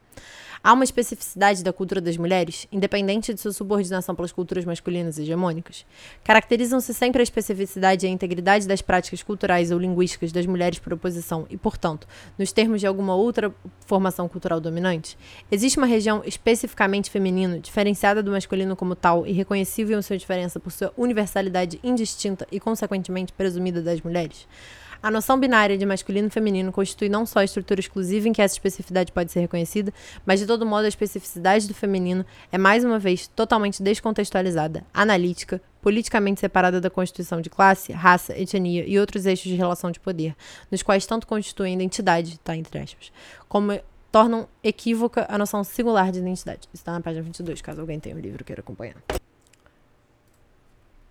A: Há uma especificidade da cultura das mulheres, independente de sua subordinação pelas culturas masculinas hegemônicas? Caracterizam-se sempre a especificidade e a integridade das práticas culturais ou linguísticas das mulheres por oposição e, portanto, nos termos de alguma outra formação cultural dominante? Existe uma região especificamente feminina, diferenciada do masculino como tal e reconhecível em sua diferença por sua universalidade indistinta e, consequentemente, presumida das mulheres? A noção binária de masculino e feminino constitui não só a estrutura exclusiva em que essa especificidade pode ser reconhecida, mas de todo modo a especificidade do feminino é mais uma vez totalmente descontextualizada, analítica, politicamente separada da constituição de classe, raça, etnia e outros eixos de relação de poder, nos quais tanto constituem identidade, tá entre aspas, como tornam equívoca a noção singular de identidade. Isso está na página 22, caso alguém tenha um livro queira acompanhar.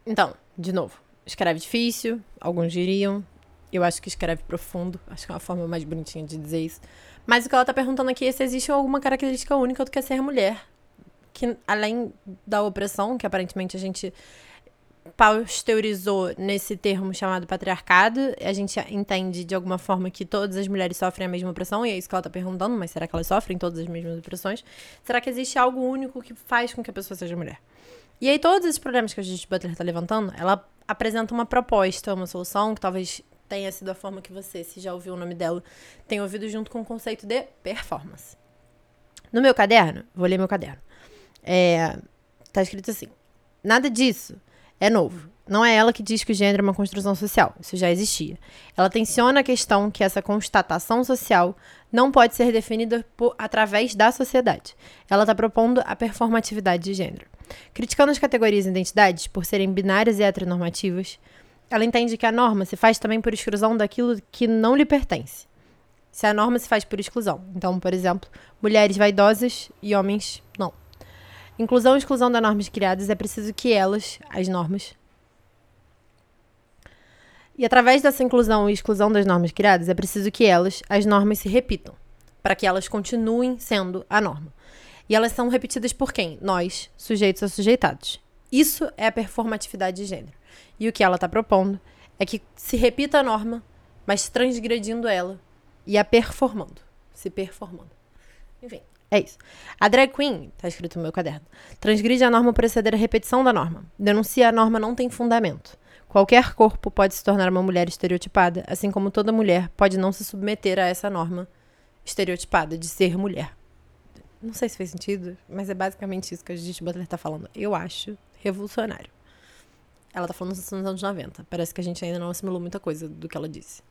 A: Então, de novo, escreve difícil, alguns diriam, eu acho que escreve profundo. Acho que é uma forma mais bonitinha de dizer isso. Mas o que ela tá perguntando aqui é se existe alguma característica única do que é ser mulher. Que além da opressão, que aparentemente a gente pasteurizou nesse termo chamado patriarcado, a gente entende de alguma forma que todas as mulheres sofrem a mesma opressão, e é isso que ela tá perguntando, mas será que elas sofrem todas as mesmas opressões? Será que existe algo único que faz com que a pessoa seja mulher? E aí, todos esses problemas que a Judith Butler tá levantando, ela apresenta uma proposta, uma solução que talvez tenha sido a forma que você, se já ouviu o nome dela, tem ouvido junto com o conceito de performance. No meu caderno, vou ler meu caderno, é, tá escrito assim: nada disso é novo. Não é ela que diz que o gênero é uma construção social, isso já existia. Ela tensiona a questão que essa constatação social não pode ser definida por, através da sociedade. Ela está propondo a performatividade de gênero. Criticando as categorias e identidades por serem binárias e heteronormativas, ela entende que a norma se faz também por exclusão daquilo que não lhe pertence. Se a norma se faz por exclusão. Então, por exemplo, mulheres vaidosas e homens não. Inclusão e exclusão das normas criadas é preciso que elas, as normas, e através dessa inclusão e exclusão das normas criadas, é preciso que elas, as normas, se repitam, para que elas continuem sendo a norma. E elas são repetidas por quem? Nós, sujeitos a sujeitados. Isso é a performatividade de gênero. E o que ela está propondo é que se repita a norma, mas transgredindo ela e a performando. Se performando. Enfim, é isso. A drag queen, tá escrito no meu caderno, transgride a norma por exceder a repetição da norma. Denuncia a norma não tem fundamento. Qualquer corpo pode se tornar uma mulher estereotipada, assim como toda mulher pode não se submeter a essa norma estereotipada de ser mulher. Não sei se fez sentido, mas é basicamente isso que a Judith Butler tá falando. Eu acho revolucionário. Ela tá falando nos anos 90. Parece que a gente ainda não assimilou muita coisa do que ela disse.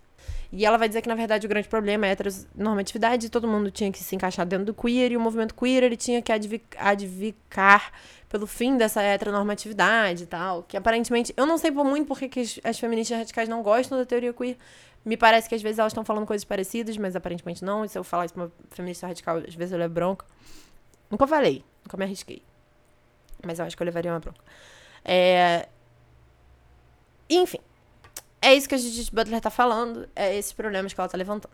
A: E ela vai dizer que, na verdade, o grande problema é a heteronormatividade, todo mundo tinha que se encaixar dentro do queer, e o movimento queer ele tinha que advocar pelo fim dessa heteronormatividade e tal. Que aparentemente, eu não sei por muito porque que as, as feministas radicais não gostam da teoria queer. Me parece que às vezes elas estão falando coisas parecidas, mas aparentemente não. E se eu falar isso pra uma feminista radical, às vezes eu levo bronca. Nunca falei, nunca me arrisquei. Mas eu acho que eu levaria uma bronca. É, enfim, é isso que a Judith Butler tá falando, é esses problemas que ela tá levantando.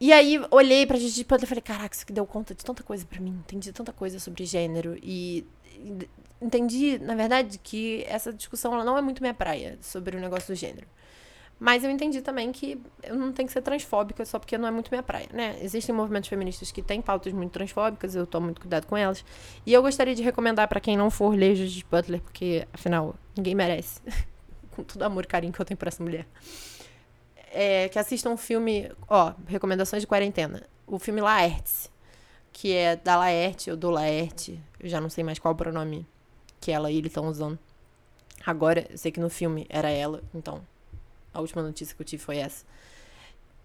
A: E aí, olhei pra Judith Butler e falei, caraca, isso que deu conta de tanta coisa para mim, entendi tanta coisa sobre gênero e entendi, na verdade, que essa discussão ela não é muito minha praia sobre o negócio do gênero. Mas eu entendi também que eu não tenho que ser transfóbica só porque não é muito minha praia, né? Existem movimentos feministas que têm pautas muito transfóbicas, eu tomo muito cuidado com elas. E eu gostaria de recomendar para quem não for ler Judith Butler, porque afinal, ninguém merece. com todo amor e carinho que eu tenho por essa mulher. É, que assistam um filme, ó, recomendações de quarentena. O filme Laertes, que é da Laerte, ou do Laerte, eu já não sei mais qual o pronome que ela e ele estão usando. Agora, eu sei que no filme era ela, então a última notícia que eu tive foi essa.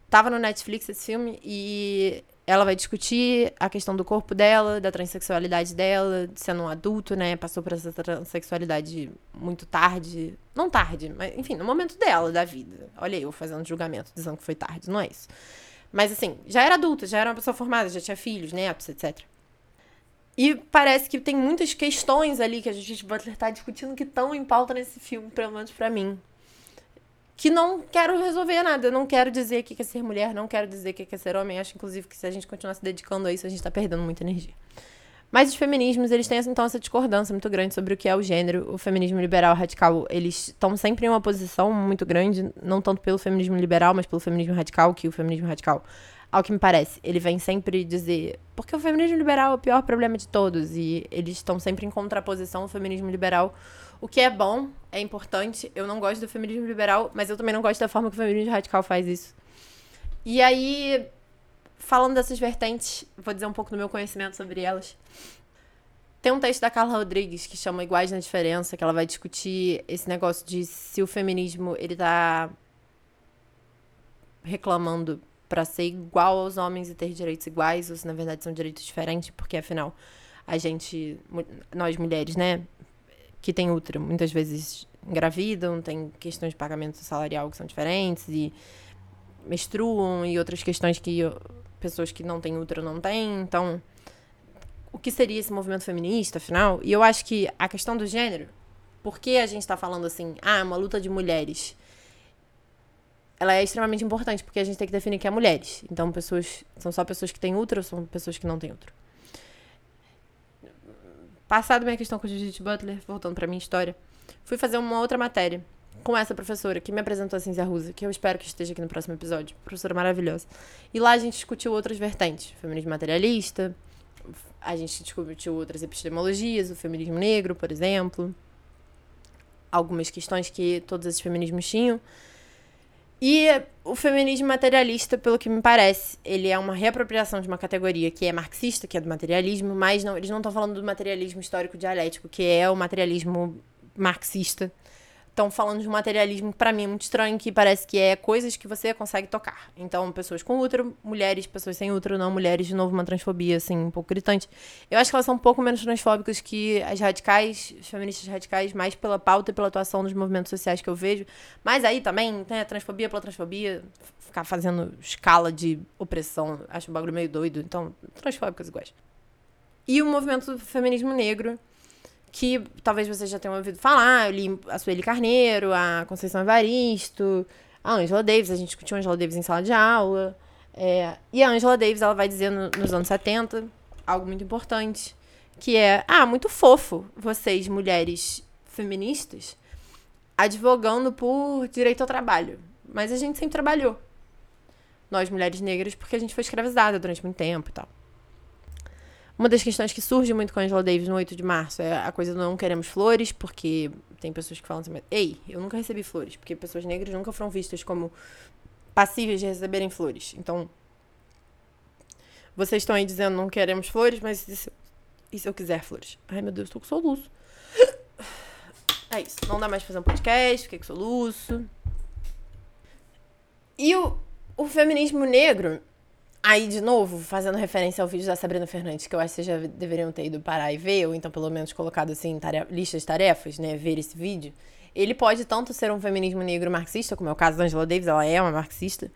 A: Tava no Netflix esse filme e ela vai discutir a questão do corpo dela, da transexualidade dela, de sendo um adulto, né? Passou por essa transexualidade muito tarde. Não tarde, mas enfim, no momento dela, da vida. Olha eu fazendo julgamento, dizendo que foi tarde, não é isso. Mas assim, já era adulta, já era uma pessoa formada, já tinha filhos, netos, etc. E parece que tem muitas questões ali que a Judith Butler tá discutindo que estão em pauta nesse filme, pelo menos pra mim que não quero resolver nada. Eu não quero dizer o que é ser mulher, não quero dizer o que é ser homem. Acho, inclusive, que se a gente continuar se dedicando a isso, a gente está perdendo muita energia. Mas os feminismos, eles têm, então, essa discordância muito grande sobre o que é o gênero. O feminismo liberal radical, eles estão sempre em uma posição muito grande, não tanto pelo feminismo liberal, mas pelo feminismo radical, que o feminismo radical, ao que me parece, ele vem sempre dizer... Porque o feminismo liberal é o pior problema de todos, e eles estão sempre em contraposição ao feminismo liberal o que é bom, é importante. Eu não gosto do feminismo liberal, mas eu também não gosto da forma que o feminismo radical faz isso. E aí, falando dessas vertentes, vou dizer um pouco do meu conhecimento sobre elas. Tem um texto da Carla Rodrigues que chama Iguais na Diferença, que ela vai discutir esse negócio de se o feminismo ele tá reclamando para ser igual aos homens e ter direitos iguais, ou se na verdade são direitos diferentes, porque afinal a gente, nós mulheres, né, que têm útero muitas vezes engravidam, tem questões de pagamento salarial que são diferentes e menstruam e outras questões que pessoas que não têm útero não têm. Então, o que seria esse movimento feminista, afinal? E eu acho que a questão do gênero, por que a gente está falando assim, ah, é uma luta de mulheres? Ela é extremamente importante, porque a gente tem que definir que é mulheres. Então, pessoas são só pessoas que têm útero ou são pessoas que não têm útero? Passado minha questão com Judith Butler, voltando pra minha história, fui fazer uma outra matéria com essa professora que me apresentou a ciência russa, que eu espero que esteja aqui no próximo episódio. Professora maravilhosa. E lá a gente discutiu outras vertentes. Feminismo materialista, a gente discutiu outras epistemologias, o feminismo negro, por exemplo. Algumas questões que todos esses feminismos tinham. E o feminismo materialista, pelo que me parece, ele é uma reapropriação de uma categoria que é marxista, que é do materialismo, mas não, eles não estão falando do materialismo histórico dialético, que é o materialismo marxista estão falando de um materialismo para mim muito estranho, que parece que é coisas que você consegue tocar. Então, pessoas com útero, mulheres, pessoas sem útero, não mulheres, de novo uma transfobia assim um pouco gritante. Eu acho que elas são um pouco menos transfóbicas que as radicais, as feministas radicais, mais pela pauta e pela atuação dos movimentos sociais que eu vejo. Mas aí também, né, transfobia pela transfobia, ficar fazendo escala de opressão, acho um bagulho meio doido. Então, transfóbicas iguais. E o movimento do feminismo negro, que talvez vocês já tenham ouvido falar. Eu li a Sueli Carneiro, a Conceição Evaristo, a Angela Davis. A gente discutiu a Angela Davis em sala de aula. É, e a Angela Davis, ela vai dizer no, nos anos 70 algo muito importante, que é, ah, muito fofo vocês, mulheres feministas, advogando por direito ao trabalho. Mas a gente sempre trabalhou. Nós, mulheres negras, porque a gente foi escravizada durante muito tempo e tal. Uma das questões que surge muito com a Angela Davis no 8 de março é a coisa do não queremos flores, porque tem pessoas que falam assim, ei, eu nunca recebi flores, porque pessoas negras nunca foram vistas como passíveis de receberem flores. Então, vocês estão aí dizendo não queremos flores, mas e se, e se eu quiser flores? Ai, meu Deus, tô com soluço. É isso, não dá mais pra fazer um podcast, fiquei com soluço. E o, o feminismo negro, Aí, de novo, fazendo referência ao vídeo da Sabrina Fernandes, que eu acho que vocês já deveriam ter ido parar e ver, ou então pelo menos colocado assim, tarefa, lista de tarefas, né? Ver esse vídeo. Ele pode tanto ser um feminismo negro marxista, como é o caso da Angela Davis, ela é uma marxista,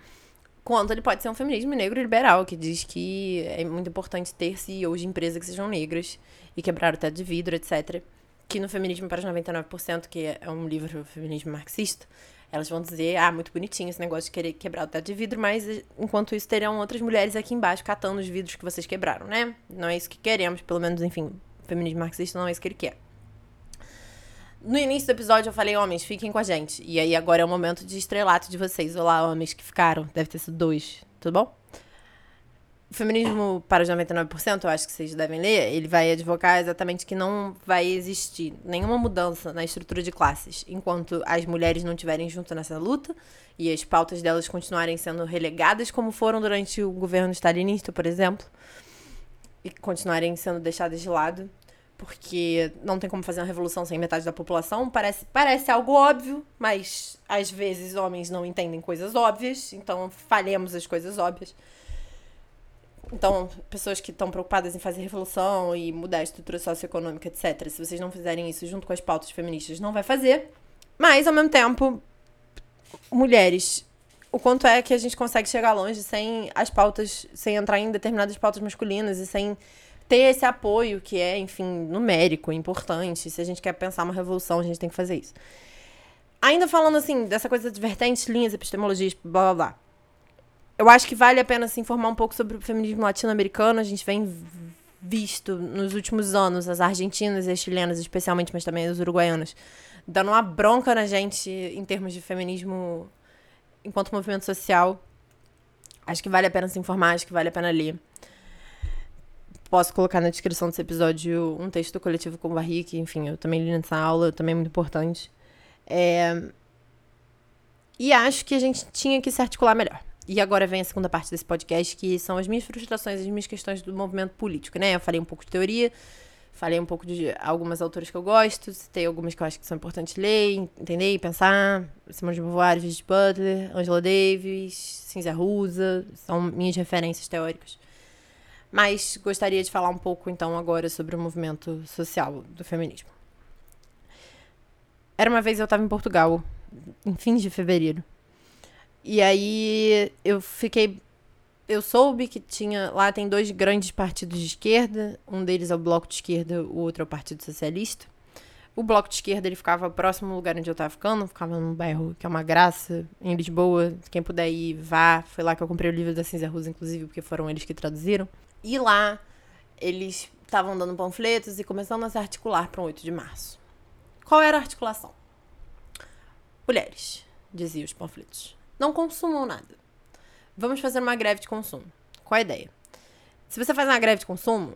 A: quanto ele pode ser um feminismo negro liberal, que diz que é muito importante ter CEOs de empresas que sejam negras e quebrar o teto de vidro, etc. Que no Feminismo para os 99%, que é um livro feminismo marxista, elas vão dizer, ah, muito bonitinho esse negócio de querer quebrar o teto de vidro, mas enquanto isso terão outras mulheres aqui embaixo catando os vidros que vocês quebraram, né? Não é isso que queremos, pelo menos, enfim, o feminismo marxista não é isso que ele quer. No início do episódio eu falei, homens, fiquem com a gente. E aí agora é o momento de estrelato de vocês. Olá, homens que ficaram. Deve ter sido dois. Tudo bom? Feminismo para os 99%, eu acho que vocês devem ler, ele vai advocar exatamente que não vai existir nenhuma mudança na estrutura de classes enquanto as mulheres não estiverem junto nessa luta e as pautas delas continuarem sendo relegadas como foram durante o governo stalinista, por exemplo. e continuarem sendo deixadas de lado, porque não tem como fazer uma revolução sem metade da população. Parece, parece algo óbvio, mas às vezes homens não entendem coisas óbvias, então falhemos as coisas óbvias. Então, pessoas que estão preocupadas em fazer revolução e mudar a estrutura socioeconômica, etc., se vocês não fizerem isso junto com as pautas feministas, não vai fazer. Mas, ao mesmo tempo, mulheres, o quanto é que a gente consegue chegar longe sem as pautas, sem entrar em determinadas pautas masculinas e sem ter esse apoio que é, enfim, numérico, importante. Se a gente quer pensar uma revolução, a gente tem que fazer isso. Ainda falando assim, dessa coisa de vertentes, linhas, epistemologias, blá blá blá. Eu acho que vale a pena se informar um pouco sobre o feminismo latino-americano. A gente vem visto nos últimos anos as argentinas e as chilenas, especialmente, mas também as uruguaianas, dando uma bronca na gente em termos de feminismo enquanto movimento social. Acho que vale a pena se informar, acho que vale a pena ler. Posso colocar na descrição desse episódio um texto do coletivo com Barrique, enfim, eu também li nessa aula, também é muito importante. É... E acho que a gente tinha que se articular melhor. E agora vem a segunda parte desse podcast, que são as minhas frustrações, as minhas questões do movimento político, né? Eu falei um pouco de teoria, falei um pouco de algumas autores que eu gosto, citei algumas que eu acho que são importantes ler, entender e pensar. Simone de Beauvoir, Judith Butler, Angela Davis, Cinzia Rusa, são minhas referências teóricas. Mas gostaria de falar um pouco, então, agora sobre o movimento social do feminismo. Era uma vez eu estava em Portugal, em fins de fevereiro. E aí eu fiquei. Eu soube que tinha. Lá tem dois grandes partidos de esquerda. Um deles é o Bloco de Esquerda, o outro é o Partido Socialista. O Bloco de Esquerda ele ficava próximo do lugar onde eu estava ficando, ficava num bairro que é uma graça, em Lisboa. Quem puder ir, vá. Foi lá que eu comprei o livro da Cinza Rosa, inclusive, porque foram eles que traduziram. E lá eles estavam dando panfletos e começando a se articular para o 8 de março. Qual era a articulação? Mulheres, diziam os panfletos. Não consumam nada. Vamos fazer uma greve de consumo. Qual a ideia? Se você faz uma greve de consumo,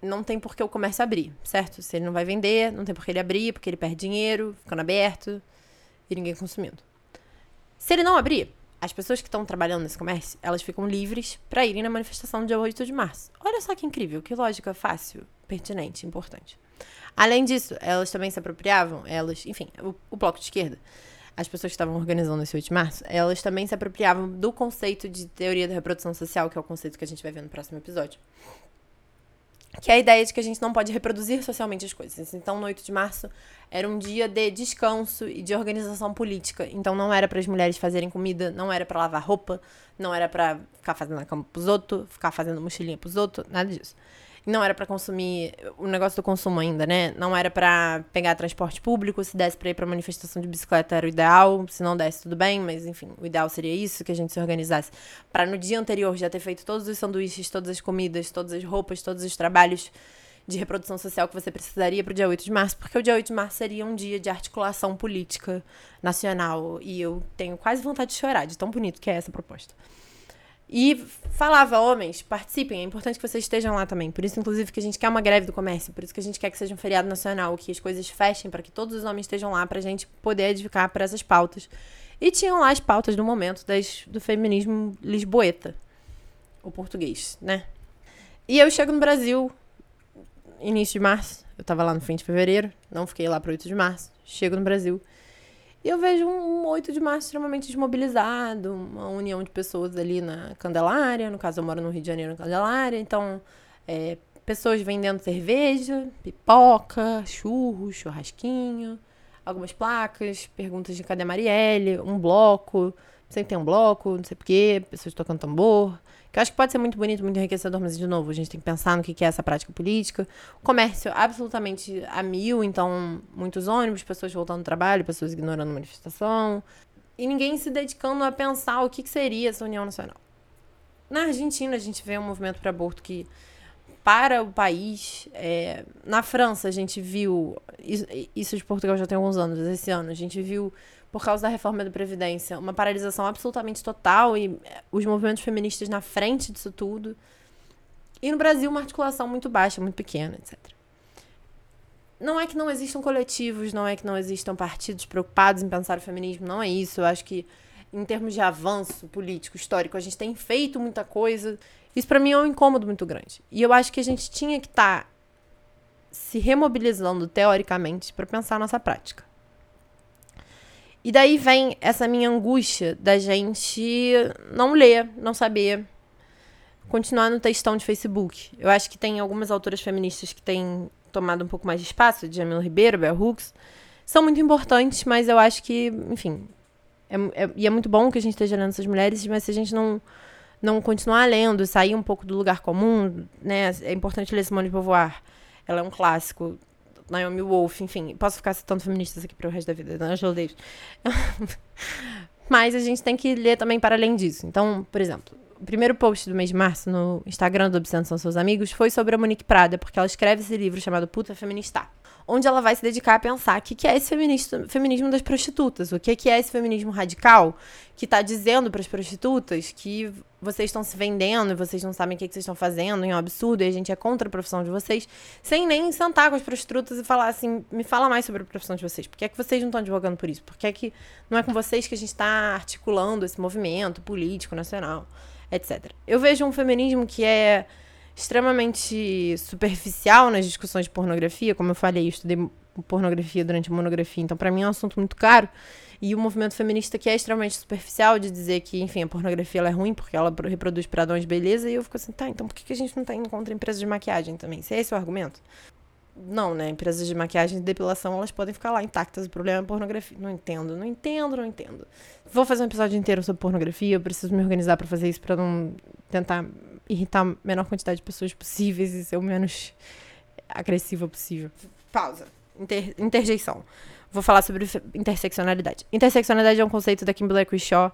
A: não tem por que o comércio abrir, certo? Se ele não vai vender, não tem por que ele abrir, porque ele perde dinheiro, ficando aberto e ninguém consumindo. Se ele não abrir, as pessoas que estão trabalhando nesse comércio, elas ficam livres para irem na manifestação do dia 8 de março. Olha só que incrível, que lógica fácil, pertinente, importante. Além disso, elas também se apropriavam, elas, enfim, o, o bloco de esquerda, as pessoas que estavam organizando esse 8 de março, elas também se apropriavam do conceito de teoria da reprodução social, que é o conceito que a gente vai ver no próximo episódio que é a ideia de que a gente não pode reproduzir socialmente as coisas. Então, no 8 de março era um dia de descanso e de organização política. Então, não era para as mulheres fazerem comida, não era para lavar roupa, não era para ficar fazendo a cama pros outros, ficar fazendo mochilinha pros outros, nada disso não era para consumir o negócio do consumo ainda, né? Não era para pegar transporte público, se desse para ir para manifestação de bicicleta era o ideal, se não desse tudo bem, mas enfim, o ideal seria isso que a gente se organizasse para no dia anterior já ter feito todos os sanduíches, todas as comidas, todas as roupas, todos os trabalhos de reprodução social que você precisaria para o dia 8 de março, porque o dia 8 de março seria um dia de articulação política nacional e eu tenho quase vontade de chorar de tão bonito que é essa proposta. E falava, homens, participem, é importante que vocês estejam lá também. Por isso, inclusive, que a gente quer uma greve do comércio, por isso que a gente quer que seja um feriado nacional, que as coisas fechem, para que todos os homens estejam lá, para a gente poder edificar para essas pautas. E tinham lá as pautas do momento das, do feminismo lisboeta, o português, né? E eu chego no Brasil, início de março, eu tava lá no fim de fevereiro, não fiquei lá pro 8 de março, chego no Brasil. E eu vejo um 8 de março extremamente desmobilizado, uma união de pessoas ali na Candelária. No caso, eu moro no Rio de Janeiro, na Candelária. Então, é, pessoas vendendo cerveja, pipoca, churros, churrasquinho, algumas placas, perguntas de cadê Marielle, um bloco. Sempre tem um bloco, não sei porquê, pessoas tocando tambor. Que eu acho que pode ser muito bonito, muito enriquecedor, mas, de novo, a gente tem que pensar no que é essa prática política. Comércio absolutamente a mil, então, muitos ônibus, pessoas voltando do trabalho, pessoas ignorando manifestação. E ninguém se dedicando a pensar o que seria essa União Nacional. Na Argentina, a gente vê um movimento para aborto que para o país. É, na França, a gente viu. Isso de Portugal já tem alguns anos, esse ano. A gente viu por causa da reforma da Previdência, uma paralisação absolutamente total e eh, os movimentos feministas na frente disso tudo. E no Brasil, uma articulação muito baixa, muito pequena, etc. Não é que não existam coletivos, não é que não existam partidos preocupados em pensar o feminismo, não é isso. Eu acho que, em termos de avanço político, histórico, a gente tem feito muita coisa. Isso para mim é um incômodo muito grande. E eu acho que a gente tinha que estar tá se remobilizando teoricamente para pensar a nossa prática. E daí vem essa minha angústia da gente não ler, não saber, continuar no textão de Facebook. Eu acho que tem algumas autoras feministas que têm tomado um pouco mais de espaço, Jamila Ribeiro, Bell Hooks, são muito importantes, mas eu acho que, enfim, é, é, e é muito bom que a gente esteja lendo essas mulheres, mas se a gente não não continuar lendo, sair um pouco do lugar comum, né? É importante ler Simone de Beauvoir. Ela é um clássico. Naomi Wolf, enfim, posso ficar citando feministas aqui para o resto da vida, Angela Davis. Mas a gente tem que ler também para além disso. Então, por exemplo, o primeiro post do mês de março no Instagram do Obsceno São Seus Amigos foi sobre a Monique Prada, porque ela escreve esse livro chamado Puta Feminista onde ela vai se dedicar a pensar o que, que é esse feminismo das prostitutas, o que, que é esse feminismo radical que está dizendo para as prostitutas que vocês estão se vendendo e vocês não sabem o que, que vocês estão fazendo, é um absurdo, e a gente é contra a profissão de vocês, sem nem sentar com as prostitutas e falar assim, me fala mais sobre a profissão de vocês, por que é que vocês não estão advogando por isso? Por que é que não é com vocês que a gente está articulando esse movimento político nacional, etc. Eu vejo um feminismo que é extremamente superficial nas discussões de pornografia. Como eu falei, eu estudei pornografia durante a monografia, então para mim é um assunto muito caro. E o movimento feminista que é extremamente superficial de dizer que, enfim, a pornografia ela é ruim porque ela reproduz padrões de beleza. E eu fico assim, tá, então por que a gente não tá indo contra empresas de maquiagem também? Se é esse o argumento? Não, né? Empresas de maquiagem e depilação, elas podem ficar lá intactas. O problema é pornografia. Não entendo, não entendo, não entendo. Vou fazer um episódio inteiro sobre pornografia. Eu preciso me organizar para fazer isso, para não tentar irritar a menor quantidade de pessoas possíveis e ser o menos agressiva possível. Pausa. Inter interjeição. Vou falar sobre interseccionalidade. Interseccionalidade é um conceito da Kimberly Crenshaw,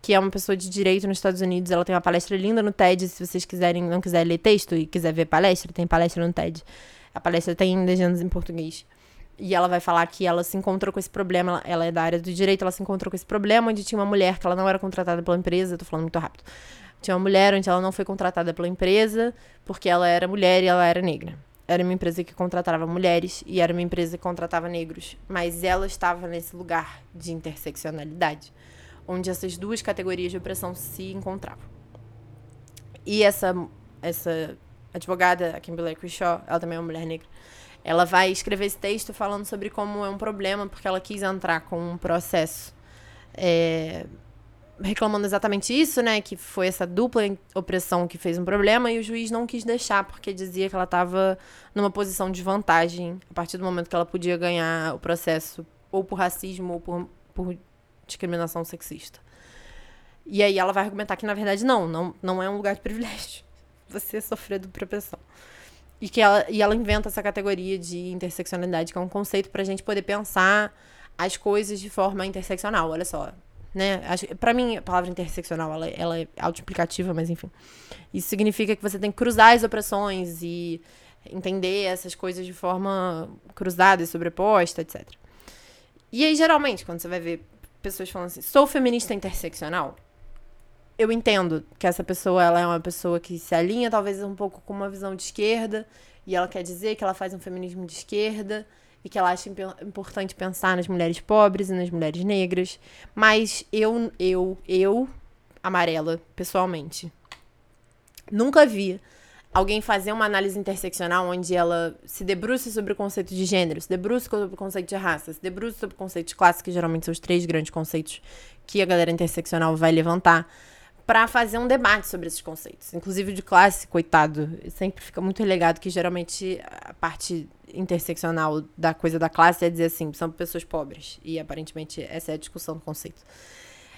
A: que é uma pessoa de direito nos Estados Unidos. Ela tem uma palestra linda no TED. Se vocês quiserem, não quiserem ler texto e quiser ver palestra, tem palestra no TED. A palestra tem legendas em português. E ela vai falar que ela se encontrou com esse problema. Ela, é da área do direito, ela se encontrou com esse problema onde tinha uma mulher que ela não era contratada pela empresa. tô falando muito rápido. Tinha uma mulher onde ela não foi contratada pela empresa porque ela era mulher e ela era negra. Era uma empresa que contratava mulheres e era uma empresa que contratava negros. Mas ela estava nesse lugar de interseccionalidade, onde essas duas categorias de opressão se encontravam. E essa, essa advogada, a Kimberly Crenshaw, ela também é uma mulher negra, ela vai escrever esse texto falando sobre como é um problema, porque ela quis entrar com um processo é, reclamando exatamente isso, né? Que foi essa dupla opressão que fez um problema e o juiz não quis deixar porque dizia que ela estava numa posição de vantagem a partir do momento que ela podia ganhar o processo ou por racismo ou por, por discriminação sexista. E aí ela vai argumentar que na verdade não, não, não é um lugar de privilégio você sofrer do opressão. E que ela, e ela inventa essa categoria de interseccionalidade, que é um conceito para a gente poder pensar as coisas de forma interseccional. Olha só, né? Para mim, a palavra interseccional ela, ela é autoexplicativa, mas enfim. Isso significa que você tem que cruzar as opressões e entender essas coisas de forma cruzada e sobreposta, etc. E aí, geralmente, quando você vai ver pessoas falando assim, sou feminista interseccional, eu entendo que essa pessoa ela é uma pessoa que se alinha talvez um pouco com uma visão de esquerda e ela quer dizer que ela faz um feminismo de esquerda e que ela acha importante pensar nas mulheres pobres e nas mulheres negras. Mas eu, eu, eu, amarela, pessoalmente, nunca vi alguém fazer uma análise interseccional onde ela se debruce sobre o conceito de gênero, se debruce sobre o conceito de raça, se debruce sobre o conceito de classe, que geralmente são os três grandes conceitos que a galera interseccional vai levantar para fazer um debate sobre esses conceitos. Inclusive de classe, coitado, sempre fica muito relegado que geralmente a parte interseccional da coisa da classe é dizer assim, são pessoas pobres. E aparentemente essa é a discussão do conceito.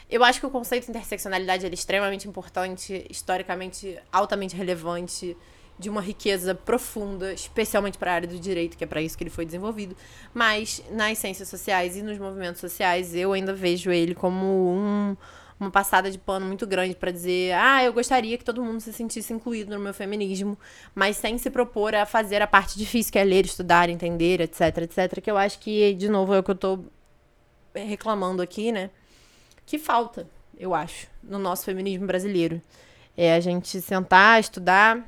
A: Eu acho que o conceito de interseccionalidade é extremamente importante, historicamente altamente relevante, de uma riqueza profunda, especialmente para a área do direito, que é para isso que ele foi desenvolvido. Mas nas ciências sociais e nos movimentos sociais, eu ainda vejo ele como um uma passada de pano muito grande para dizer, ah, eu gostaria que todo mundo se sentisse incluído no meu feminismo, mas sem se propor a fazer a parte difícil, que é ler, estudar, entender, etc, etc, que eu acho que, de novo, é o que eu tô reclamando aqui, né? Que falta, eu acho, no nosso feminismo brasileiro. É a gente sentar, estudar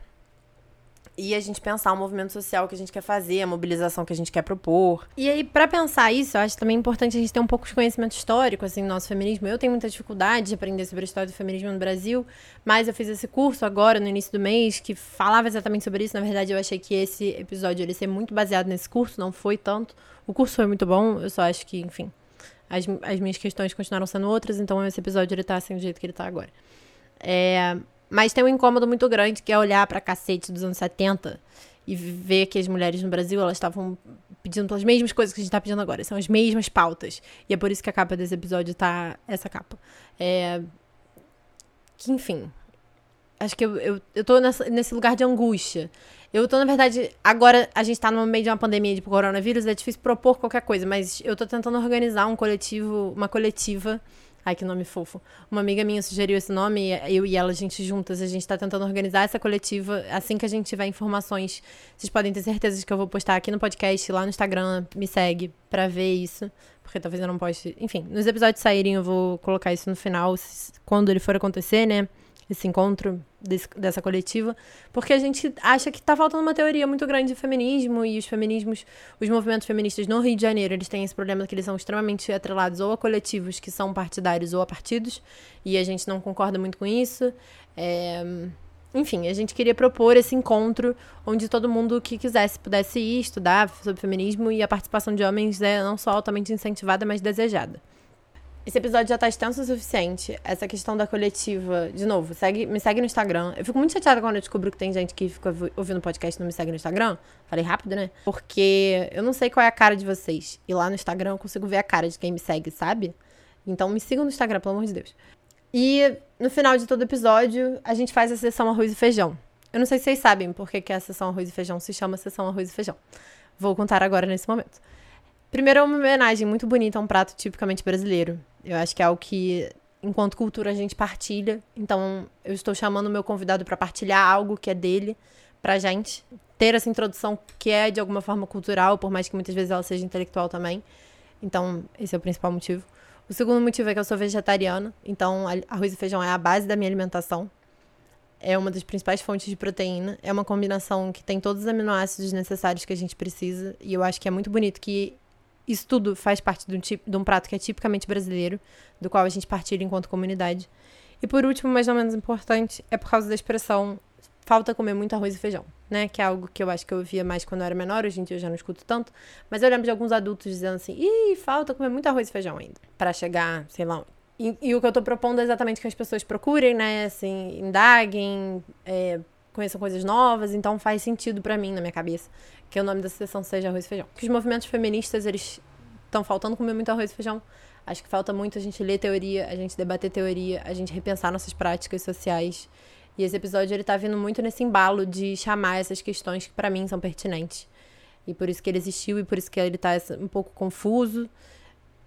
A: e a gente pensar o movimento social que a gente quer fazer, a mobilização que a gente quer propor. E aí, para pensar isso, eu acho também importante a gente ter um pouco de conhecimento histórico, assim, do nosso feminismo. Eu tenho muita dificuldade de aprender sobre a história do feminismo no Brasil, mas eu fiz esse curso agora, no início do mês, que falava exatamente sobre isso. Na verdade, eu achei que esse episódio ia ser muito baseado nesse curso, não foi tanto. O curso foi muito bom, eu só acho que, enfim, as, as minhas questões continuaram sendo outras, então esse episódio ele tá assim do jeito que ele tá agora. É, mas tem um incômodo muito grande que é olhar pra cacete dos anos 70 e ver que as mulheres no Brasil elas estavam pedindo pelas mesmas coisas que a gente tá pedindo agora. São as mesmas pautas. E é por isso que a capa desse episódio tá essa capa. É... Que, enfim. Acho que eu, eu, eu tô nessa, nesse lugar de angústia. Eu tô, na verdade, agora a gente tá no meio de uma pandemia de coronavírus, é difícil propor qualquer coisa, mas eu tô tentando organizar um coletivo, uma coletiva Ai, que nome fofo. Uma amiga minha sugeriu esse nome, eu e ela, a gente juntas, a gente tá tentando organizar essa coletiva. Assim que a gente tiver informações, vocês podem ter certeza de que eu vou postar aqui no podcast, lá no Instagram, me segue pra ver isso. Porque talvez eu não poste. Enfim, nos episódios saírem, eu vou colocar isso no final, quando ele for acontecer, né? Esse encontro desse, dessa coletiva, porque a gente acha que está faltando uma teoria muito grande de feminismo e os feminismos, os movimentos feministas no Rio de Janeiro, eles têm esse problema que eles são extremamente atrelados ou a coletivos que são partidários ou a partidos, e a gente não concorda muito com isso. É... Enfim, a gente queria propor esse encontro onde todo mundo que quisesse pudesse ir estudar sobre feminismo e a participação de homens é não só altamente incentivada, mas desejada. Esse episódio já tá extenso o suficiente. Essa questão da coletiva, de novo, segue, me segue no Instagram. Eu fico muito chateada quando eu descubro que tem gente que fica ouvindo podcast e não me segue no Instagram. Falei rápido, né? Porque eu não sei qual é a cara de vocês. E lá no Instagram eu consigo ver a cara de quem me segue, sabe? Então me sigam no Instagram, pelo amor de Deus. E no final de todo episódio, a gente faz a sessão arroz e feijão. Eu não sei se vocês sabem por que, que a sessão arroz e feijão se chama sessão arroz e feijão. Vou contar agora nesse momento. Primeiro é uma homenagem muito bonita a um prato tipicamente brasileiro. Eu acho que é algo que, enquanto cultura, a gente partilha. Então, eu estou chamando o meu convidado para partilhar algo que é dele pra gente. Ter essa introdução que é, de alguma forma, cultural, por mais que muitas vezes ela seja intelectual também. Então, esse é o principal motivo. O segundo motivo é que eu sou vegetariana, então arroz e feijão é a base da minha alimentação. É uma das principais fontes de proteína. É uma combinação que tem todos os aminoácidos necessários que a gente precisa. E eu acho que é muito bonito que isso tudo faz parte de um, de um prato que é tipicamente brasileiro, do qual a gente partilha enquanto comunidade. E por último, mas não menos importante, é por causa da expressão falta comer muito arroz e feijão, né? Que é algo que eu acho que eu ouvia mais quando eu era menor, hoje em dia eu já não escuto tanto. Mas eu lembro de alguns adultos dizendo assim: ih, falta comer muito arroz e feijão ainda, para chegar, sei lá. E, e, o que eu tô propondo é exatamente que as pessoas procurem, né? Assim, indaguem, é, conheçam coisas novas, então faz sentido para mim na minha cabeça que o nome da sessão seja arroz e feijão. Que os movimentos feministas, eles estão faltando comer muito arroz e feijão. Acho que falta muito a gente ler teoria, a gente debater teoria, a gente repensar nossas práticas sociais. E esse episódio ele tá vindo muito nesse embalo de chamar essas questões que para mim são pertinentes. E por isso que ele existiu e por isso que ele tá um pouco confuso,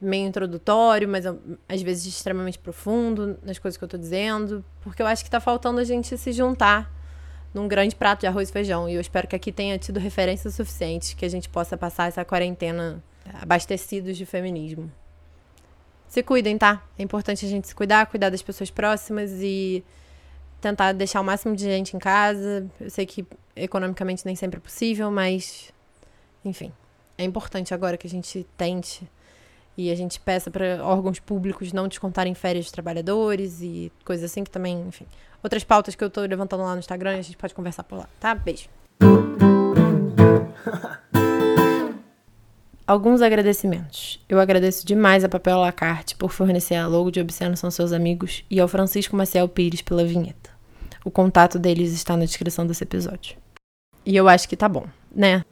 A: meio introdutório, mas às vezes extremamente profundo nas coisas que eu tô dizendo, porque eu acho que tá faltando a gente se juntar num grande prato de arroz e feijão. E eu espero que aqui tenha tido referências suficientes que a gente possa passar essa quarentena abastecidos de feminismo. Se cuidem, tá? É importante a gente se cuidar, cuidar das pessoas próximas e tentar deixar o máximo de gente em casa. Eu sei que economicamente nem sempre é possível, mas enfim, é importante agora que a gente tente e a gente peça para órgãos públicos não descontarem férias de trabalhadores e coisas assim que também, enfim. Outras pautas que eu tô levantando lá no Instagram, a gente pode conversar por lá, tá? Beijo. Alguns agradecimentos. Eu agradeço demais a Papel Lacarte por fornecer a logo de Obsceno São Seus Amigos e ao Francisco Maciel Pires pela vinheta. O contato deles está na descrição desse episódio. E eu acho que tá bom, né?